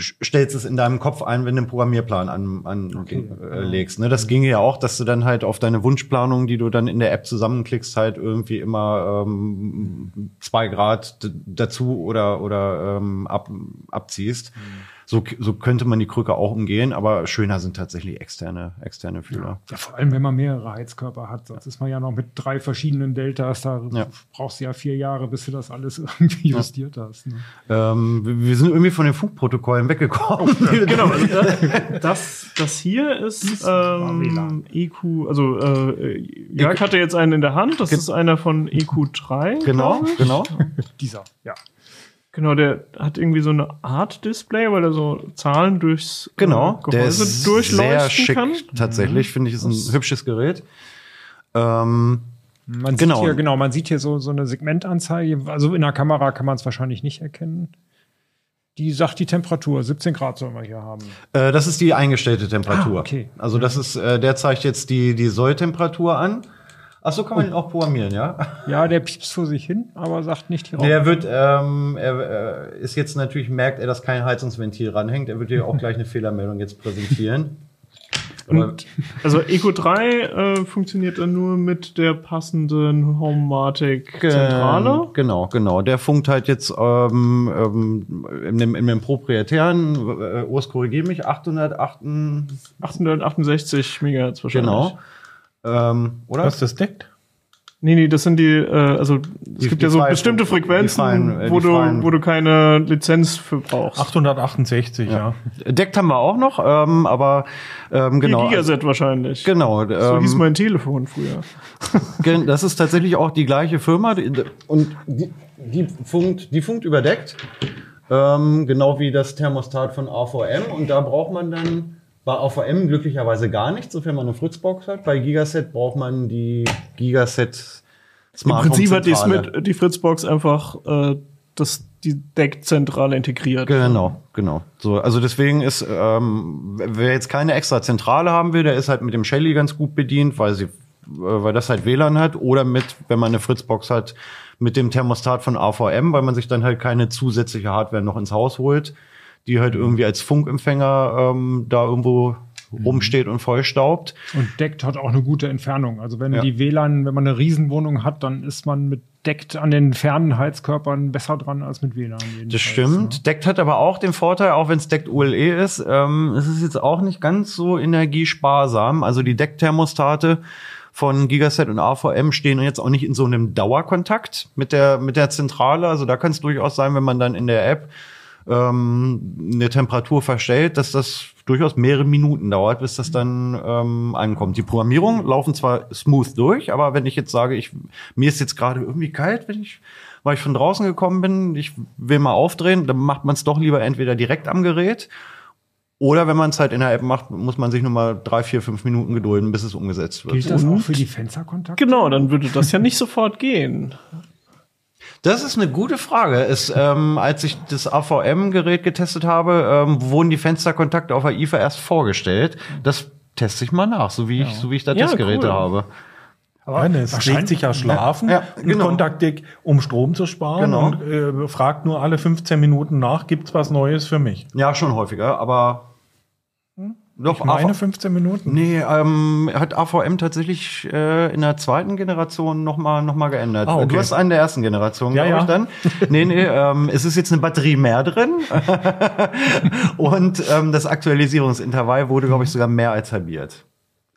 stellst es in deinem Kopf ein, wenn du einen Programmierplan an, an äh, legst. Ne? Das ginge ja auch, dass du dann halt auf deine Wunschplanung, die du dann in der App zusammenklickst, halt irgendwie immer ähm, zwei Grad dazu oder oder ähm, ab, abziehst. So, so könnte man die Krücke auch umgehen, aber schöner sind tatsächlich externe, externe Fühler. Ja, vor allem, wenn man mehrere Heizkörper hat. Sonst ist man ja noch mit drei verschiedenen Deltas. Da Ja. brauchst du ja vier Jahre, bis du das alles irgendwie justiert hast. Ne? Ähm, wir sind irgendwie von den Funkprotokollen weggekommen. Genau, also das, das, das hier ist ähm. EQ, also äh, Jörg hatte jetzt einen in der Hand, das ist einer von EQ3. genau, genau. Dieser, ja. Genau, der hat irgendwie so eine Art Display, weil er so Zahlen durchs Genau. äh, Der Gehäuse ist durchleuchten sehr schick. kann. Tatsächlich finde ich, ist ein hübsches Gerät. Ähm, Man Genau. sieht hier, genau, man sieht hier so, so eine Segmentanzeige. Also in der Kamera kann man es wahrscheinlich nicht erkennen. Die sagt die Temperatur, 17 Grad sollen wir hier haben. äh, das ist die eingestellte Temperatur. Ah, okay. Also das ist, äh, der zeigt jetzt die, die Solltemperatur an. Ach so kann man den auch programmieren, ja? Ja, der piepst vor sich hin, aber sagt nicht die Nee, er wird, ähm, er äh, ist jetzt natürlich, merkt er, dass kein Heizungsventil ranhängt. Er wird dir auch gleich eine Fehlermeldung jetzt präsentieren. Und also EQ3 äh, funktioniert dann nur mit der passenden Homematic-Zentrale. Genau, genau. Der funkt halt jetzt ähm, ähm, in, dem, in dem proprietären, äh, Urs, korrigier mich, 808, 868 Megahertz wahrscheinlich. genau. Ähm, oder? Was das deckt? Nee, nee, das sind die, äh, also es Die- gibt die ja so bestimmte die Frequenzen, freien, äh, wo, die du, wo du keine Lizenz für brauchst. 868, ja. Deckt haben wir auch noch, ähm, aber ähm, genau. Gigaset wahrscheinlich. Genau. So ähm, hieß mein Telefon früher. Das ist tatsächlich auch die gleiche Firma die- und die, die, funkt, die funkt überdeckt, ähm, genau wie das Thermostat von AVM und da braucht man dann bei AVM glücklicherweise gar nichts, sofern man eine Fritzbox hat. Bei Gigaset braucht man die Gigaset Im Smart Prinzip Home hat die. Smith, die Fritzbox einfach äh, das, die Deckzentrale integriert. Genau, genau. So, also deswegen ist, ähm, wer jetzt keine extra Zentrale haben will, der ist halt mit dem Shelly ganz gut bedient, weil sie, äh, weil das halt WLAN hat, oder mit, wenn man eine Fritzbox hat, mit dem Thermostat von AVM, weil man sich dann halt keine zusätzliche Hardware noch ins Haus holt, die halt irgendwie als Funkempfänger ähm, da irgendwo rumsteht und vollstaubt. Und deckt hat auch eine gute Entfernung. Also wenn Ja. die WLAN, wenn man eine Riesenwohnung hat, dann ist man mit deckt an den fernen Heizkörpern besser dran als mit WLAN. Das stimmt. ne? Deckt hat aber auch den Vorteil, auch wenn es Deckt ULE ist, ähm, es ist jetzt auch nicht ganz so energiesparsam. Also die Deckthermostate von Gigaset und AVM stehen jetzt auch nicht in so einem Dauerkontakt mit der, mit der Zentrale. Also da kann es durchaus sein, wenn man dann in der App ähm, eine Temperatur verstellt, dass das durchaus mehrere Minuten dauert, bis das dann ähm, ankommt. Die Programmierungen laufen zwar smooth durch, aber wenn ich jetzt sage, ich, mir ist jetzt gerade irgendwie kalt, wenn ich, weil ich von draußen gekommen bin, ich will mal aufdrehen, dann macht man es doch lieber entweder direkt am Gerät oder wenn man es halt in der App macht, muss man sich nur mal drei, vier, fünf Minuten gedulden, bis es umgesetzt wird. Gilt das auch Und? für die Fensterkontakte? Genau, dann würde das ja nicht sofort gehen. Das ist eine gute Frage. Es, ähm, als ich das AVM-Gerät getestet habe, ähm, wurden die Fensterkontakte auf der IFA erst vorgestellt. Das teste ich mal nach, so wie ich, so wie ich da Ja, Testgeräte cool. habe. Aber Ja, ne, es legt sich ja schlafen Ja, und genau. kontaktiert, um Strom zu sparen Genau. und äh, fragt nur alle 15 Minuten nach, gibt's was Neues für mich? Ja, schon häufiger, aber doch Ich meine AV 15 Minuten. Nee, ähm, hat AVM tatsächlich äh, in der zweiten Generation noch mal, noch mal geändert. Ah, okay. Du hast einen der ersten Generation, Ja, glaube ich, ja. dann. Nee, nee, ähm, es ist jetzt eine Batterie mehr drin. Und ähm, das Aktualisierungsintervall wurde, glaube ich, sogar mehr als halbiert.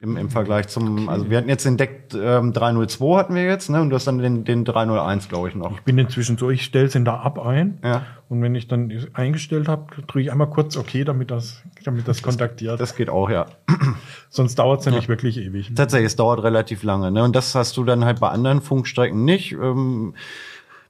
Im, Im Vergleich zum, also wir hatten jetzt den Deck ähm, 302 hatten wir jetzt, ne? Und du hast dann den, den 301, glaube ich, noch. Ich bin inzwischen so, ich stelle es in der App ein Ja. und wenn ich dann eingestellt habe, drücke ich einmal kurz OK, damit das, damit das kontaktiert. Das geht auch, ja. Sonst dauert es nämlich wirklich ewig. Tatsächlich, es dauert relativ lange. Ne? Und das hast du dann halt bei anderen Funkstrecken nicht. Ähm,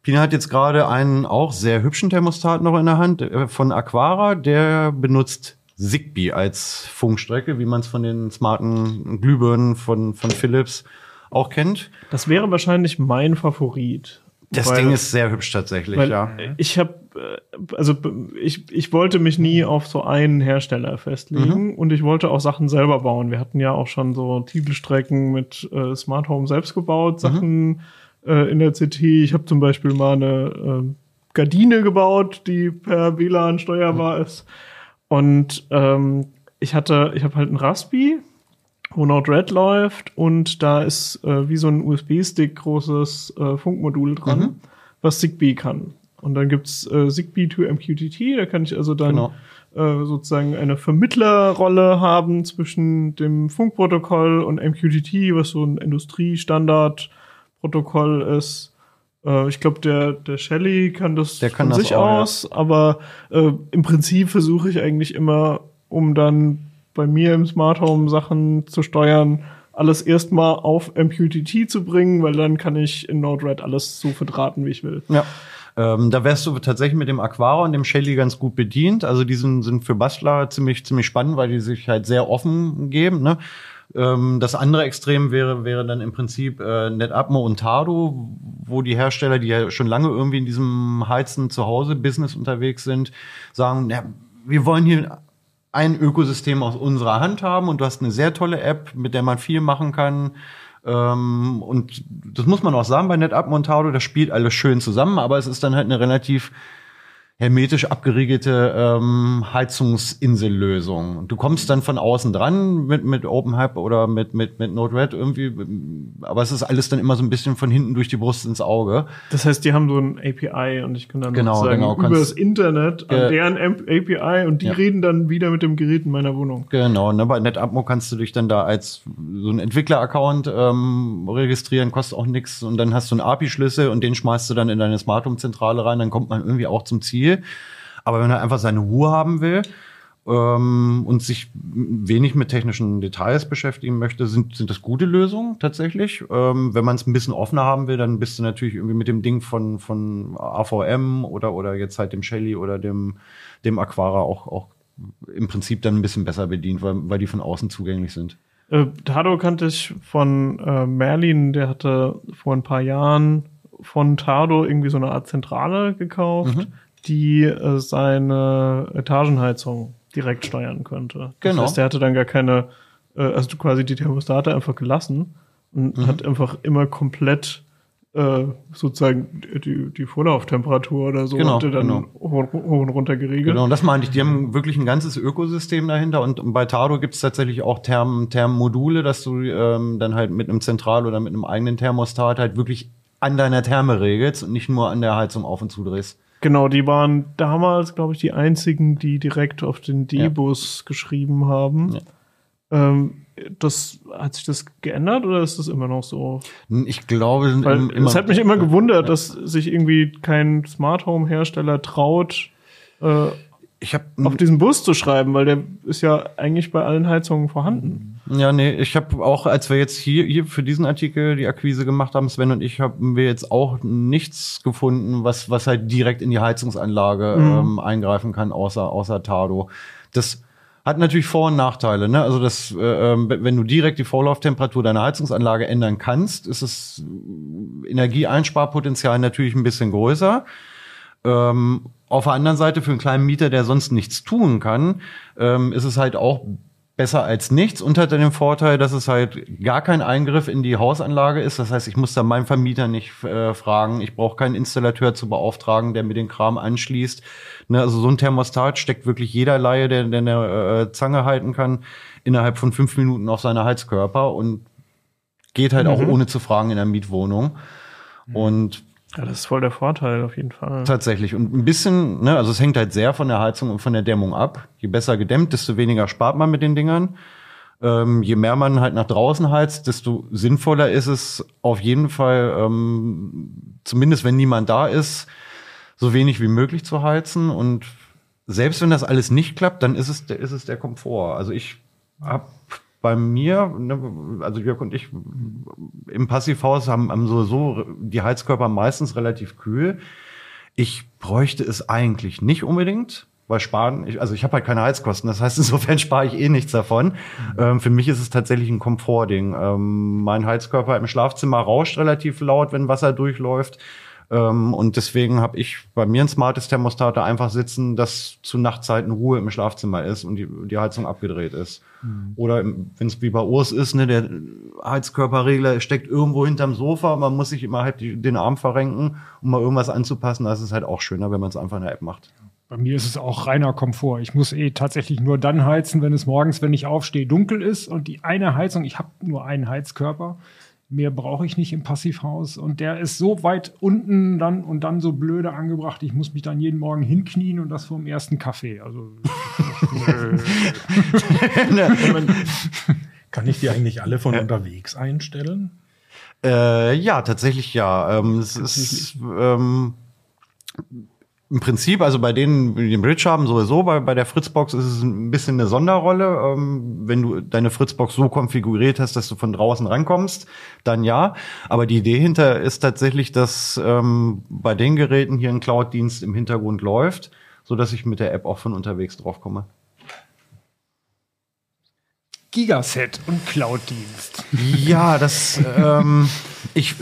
Pina hat jetzt gerade einen auch sehr hübschen Thermostat noch in der Hand äh, von Aquara. Der benutzt Zigbee als Funkstrecke, wie man es von den smarten Glühbirnen von, von Philips auch kennt. Das wäre wahrscheinlich mein Favorit. Das Weil- Ding ist sehr hübsch tatsächlich, ja. ich habe, also b- ich, ich wollte mich nie auf so einen Hersteller festlegen Mhm. und ich wollte auch Sachen selber bauen. Wir hatten ja auch schon so Titelstrecken mit äh, Smart Home selbst gebaut, Mhm. Sachen äh, in der CT. Ich habe zum Beispiel mal eine äh, Gardine gebaut, die per WLAN steuerbar Mhm. ist. Und ähm, ich hatte, ich habe halt ein Raspi, wo Node-RED läuft und da ist äh, wie so ein USB-Stick großes äh, Funkmodul dran, Mhm. was Zigbee kann. Und dann gibt's äh, Zigbee to MQTT, da kann ich also dann Genau. äh, sozusagen eine Vermittlerrolle haben zwischen dem Funkprotokoll und MQTT, was so ein Industriestandardprotokoll ist. Äh, ich glaube, der, der Shelly kann das Der kann von das sich auch, ja. aus, aber äh, im Prinzip versuche ich eigentlich immer, um dann bei mir im Smart Home Sachen zu steuern, alles erstmal auf MQTT zu bringen, weil dann kann ich in Node-RED alles so verdrahten, wie ich will. Ja. Ähm, da wärst du tatsächlich mit dem Aquara und dem Shelly ganz gut bedient. Also die sind, sind für Bastler ziemlich, ziemlich spannend, weil die sich halt sehr offen geben. Ne? Ähm, das andere Extrem wäre, wäre dann im Prinzip äh, NetApmo und Tado, wo die Hersteller, die ja schon lange irgendwie in diesem Heizen zu Hause Business unterwegs sind, sagen, ja, wir wollen hier ein Ökosystem aus unserer Hand haben und du hast eine sehr tolle App, mit der man viel machen kann. Ähm, und das muss man auch sagen bei NetApp Montado, das spielt alles schön zusammen, aber es ist dann halt eine relativ hermetisch abgeriegelte ähm, Heizungsinsellösung. Du kommst dann von außen dran mit, mit OpenHub oder mit, mit, mit Node-RED irgendwie, aber es ist alles dann immer so ein bisschen von hinten durch die Brust ins Auge. Das heißt, die haben so ein API und ich kann dann Genau, sozusagen genau, über das Internet an deren API und die Ja. reden dann wieder mit dem Gerät in meiner Wohnung. Genau, ne, bei NetApmo kannst du dich dann da als so ein Entwickler-Account ähm, registrieren, kostet auch nichts und dann hast du einen API-Schlüssel und den schmeißt du dann in deine Smart Home-Zentrale rein, dann kommt man irgendwie auch zum Ziel. Aber wenn er einfach seine Ruhe haben will ähm, und sich wenig mit technischen Details beschäftigen möchte, sind, sind das gute Lösungen tatsächlich. Ähm, wenn man es ein bisschen offener haben will, dann bist du natürlich irgendwie mit dem Ding von, von AVM oder, oder jetzt halt dem Shelly oder dem, dem Aquara auch, auch im Prinzip dann ein bisschen besser bedient, weil, weil die von außen zugänglich sind. Äh, Tado kannte ich von äh, Merlin, der hatte vor ein paar Jahren von Tado irgendwie so eine Art Zentrale gekauft, Mhm. Die äh, seine Etagenheizung direkt steuern könnte. Genau. Das heißt, der hatte dann gar keine, äh, also quasi die Thermostate einfach gelassen und Mhm. hat einfach immer komplett äh, sozusagen die, die Vorlauftemperatur oder so Genau, dann genau. hoch, und runter geregelt. Genau, und das meine ich. Die haben wirklich ein ganzes Ökosystem dahinter. Und bei Tado gibt es tatsächlich auch Therm Thermmodule, dass du ähm, dann halt mit einem Zentral- oder mit einem eigenen Thermostat halt wirklich an deiner Therme regelst und nicht nur an der Heizung auf und zudrehst. Genau, die waren damals, glaube ich, die einzigen, die direkt auf den D-Bus geschrieben haben. Ja. Ähm, das, hat sich das geändert oder ist das immer noch so? Ich glaube, im- es hat mich immer gewundert, dass sich irgendwie kein Smart Home Hersteller traut, äh, ich habe auf diesen Bus zu schreiben, weil der ist ja eigentlich bei allen Heizungen vorhanden. Ja, nee, ich habe auch, als wir jetzt hier, hier für diesen Artikel die Akquise gemacht haben, Sven und ich, haben wir jetzt auch nichts gefunden, was, was halt direkt in die Heizungsanlage ähm, eingreifen kann, außer, außer Tado. Das hat natürlich Vor- und Nachteile. Ne? Also das, äh, ähm, wenn du direkt die Vorlauftemperatur deiner Heizungsanlage ändern kannst, ist das Energieeinsparpotenzial natürlich ein bisschen größer. Ähm, auf der anderen Seite für einen kleinen Mieter, der sonst nichts tun kann, ähm, ist es halt auch besser als nichts und hat dann den Vorteil, dass es halt gar kein Eingriff in die Hausanlage ist. Das heißt, ich muss da meinen Vermieter nicht äh, fragen. Ich brauche keinen Installateur zu beauftragen, der mir den Kram anschließt. Ne, also so ein Thermostat steckt wirklich jeder Laie, der, der eine äh, Zange halten kann, innerhalb von fünf Minuten auf seine Heizkörper und geht halt auch ohne zu fragen in der Mietwohnung. Und Ja, das ist voll der Vorteil auf jeden Fall. Tatsächlich. Und ein bisschen, ne, also es hängt halt sehr von der Heizung und von der Dämmung ab. Je besser gedämmt, desto weniger spart man mit den Dingern. Ähm, je mehr man halt nach draußen heizt, desto sinnvoller ist es auf jeden Fall, ähm, zumindest wenn niemand da ist, so wenig wie möglich zu heizen. Und selbst wenn das alles nicht klappt, dann ist es, ist es der Komfort. Also ich habe bei mir, ne, also Jörg und ich im Passivhaus haben, haben sowieso die Heizkörper meistens relativ kühl. Ich bräuchte es eigentlich nicht unbedingt, weil sparen, ich, also ich habe halt keine Heizkosten, das heißt, insofern spare ich eh nichts davon. Ähm, für mich ist es tatsächlich ein Komfortding. Ähm, mein Heizkörper im Schlafzimmer rauscht relativ laut, wenn Wasser durchläuft. Ähm, und deswegen habe ich bei mir ein smartes Thermostat da einfach sitzen, das zu Nachtzeiten Ruhe im Schlafzimmer ist und die, die Heizung abgedreht ist. Oder wenn es wie bei Urs ist, ne, der Heizkörperregler steckt irgendwo hinterm Sofa, man muss sich immer halt die, den Arm verrenken, um mal irgendwas anzupassen. Das ist halt auch schöner, wenn man es einfach in der App macht. Bei mir ist es auch reiner Komfort. Ich muss eh tatsächlich nur dann heizen, wenn es morgens, wenn ich aufstehe, dunkel ist und die eine Heizung, ich habe nur einen Heizkörper, mehr brauche ich nicht im Passivhaus und der ist so weit unten dann und dann so blöde angebracht, ich muss mich dann jeden Morgen hinknien und das vom ersten Kaffee. Also Kann ich die eigentlich alle von unterwegs einstellen? Äh, ja, tatsächlich ja. Ähm, es ist ähm, im Prinzip, also bei denen, die den Bridge haben, sowieso, bei, bei der Fritzbox ist es ein bisschen eine Sonderrolle. Ähm, wenn du deine Fritzbox so konfiguriert hast, dass du von draußen rankommst, dann ja. Aber die Idee hinter ist tatsächlich, dass ähm, bei den Geräten hier ein Cloud-Dienst im Hintergrund läuft, so dass ich mit der App auch von unterwegs drauf komme. Gigaset und Cloud-Dienst. Ja, das, ähm, ich,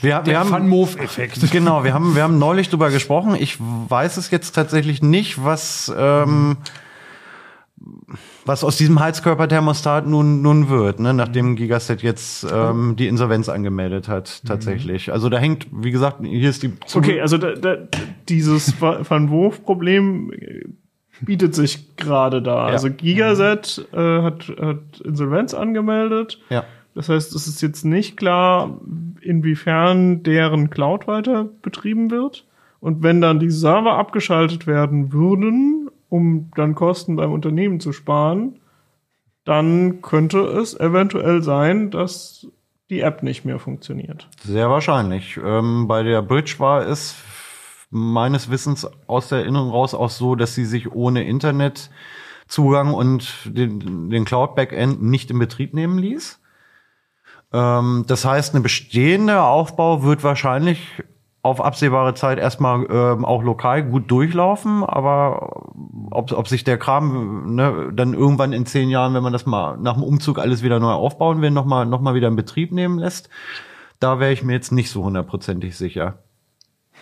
wir, wir haben, Fun-Move-Effekt. Genau, wir haben, wir haben neulich drüber gesprochen. Ich weiß es jetzt tatsächlich nicht, was, ähm, was aus diesem Heizkörperthermostat nun, nun wird, ne, nachdem Gigaset jetzt ähm, die Insolvenz angemeldet hat, tatsächlich. Also da hängt, wie gesagt, hier ist die Okay, also da, da, dieses Van Wurf-Problem äh, bietet sich gerade da. Ja. Also Gigaset äh, hat, hat Insolvenz angemeldet. Ja. Das heißt, es ist jetzt nicht klar, inwiefern deren Cloud weiter betrieben wird. Und wenn dann die Server abgeschaltet werden würden, um dann Kosten beim Unternehmen zu sparen, dann könnte es eventuell sein, dass die App nicht mehr funktioniert. Sehr wahrscheinlich. Ähm, bei der Bridge war es meines Wissens aus der Erinnerung raus auch so, dass sie sich ohne Internetzugang und den, den Cloud-Backend nicht in Betrieb nehmen ließ. Ähm, das heißt, eine bestehende Aufbau wird wahrscheinlich auf absehbare Zeit erstmal ähm, auch lokal gut durchlaufen, aber ob, ob sich der Kram ne, dann irgendwann in zehn Jahren, wenn man das mal nach dem Umzug alles wieder neu aufbauen will, nochmal noch mal wieder in Betrieb nehmen lässt, da wäre ich mir jetzt nicht so hundertprozentig sicher.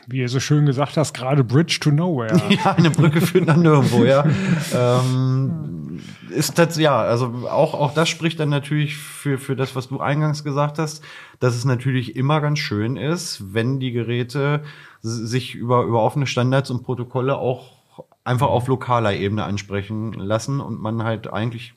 Wie ihr so schön gesagt hast, gerade Bridge to Nowhere. Ja, eine Brücke führt nach nirgendwo, ja. ähm, ist das, ja, also auch, auch das spricht dann natürlich für, für das, was du eingangs gesagt hast, dass es natürlich immer ganz schön ist, wenn die Geräte sich über, über offene Standards und Protokolle auch einfach auf lokaler Ebene ansprechen lassen und man halt eigentlich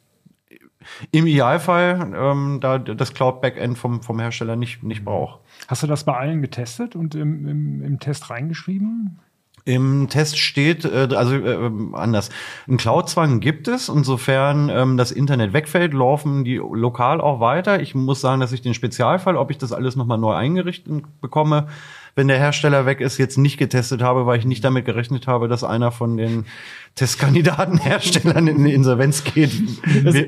im Idealfall ähm, da das Cloud-Backend vom, vom Hersteller nicht, nicht braucht. Hast du das bei allen getestet und im, im, im Test reingeschrieben? Im Test steht, äh, also äh, anders. Einen Cloud-Zwang gibt es. Insofern ähm, das Internet wegfällt, laufen die lokal auch weiter. Ich muss sagen, dass ich den Spezialfall, ob ich das alles nochmal neu eingerichtet bekomme, wenn der Hersteller weg ist, jetzt nicht getestet habe, weil ich nicht damit gerechnet habe, dass einer von den Testkandidatenherstellern in die Insolvenz geht,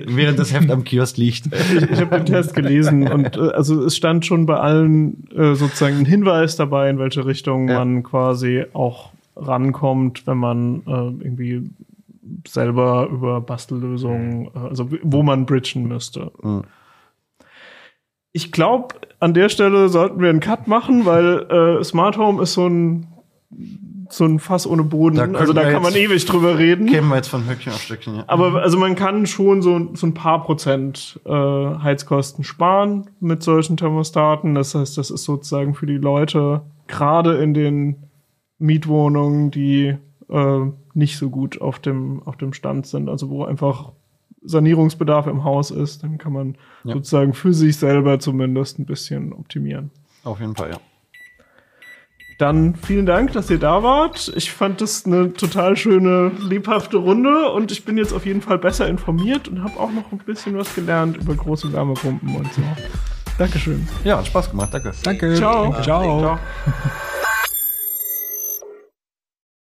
während das Heft am Kiosk liegt. Ich, ich habe den Test gelesen und äh, also es stand schon bei allen äh, sozusagen ein Hinweis dabei, in welche Richtung Ja. man quasi auch rankommt, wenn man äh, irgendwie selber über Bastellösungen, äh, also wo man bridgen müsste. Mhm. Ich glaube, an der Stelle sollten wir einen Cut machen, weil äh, Smart Home ist so ein so ein Fass ohne Boden. Da also da kann man ewig drüber reden. Kämen wir jetzt von Höckchen auf Stöckchen. Ja. Aber also man kann schon so, so ein paar Prozent äh, Heizkosten sparen mit solchen Thermostaten. Das heißt, das ist sozusagen für die Leute gerade in den Mietwohnungen, die äh, nicht so gut auf dem, auf dem Stand sind, also wo einfach Sanierungsbedarf im Haus ist, dann kann man Ja. sozusagen für sich selber zumindest ein bisschen optimieren. Auf jeden Fall, ja. Dann vielen Dank, dass ihr da wart. Ich fand das eine total schöne, lebhafte Runde und ich bin jetzt auf jeden Fall besser informiert und habe auch noch ein bisschen was gelernt über große Wärmepumpen und so. Dankeschön. Ja, hat Spaß gemacht, danke. Danke. Ciao. Ciao. Ciao.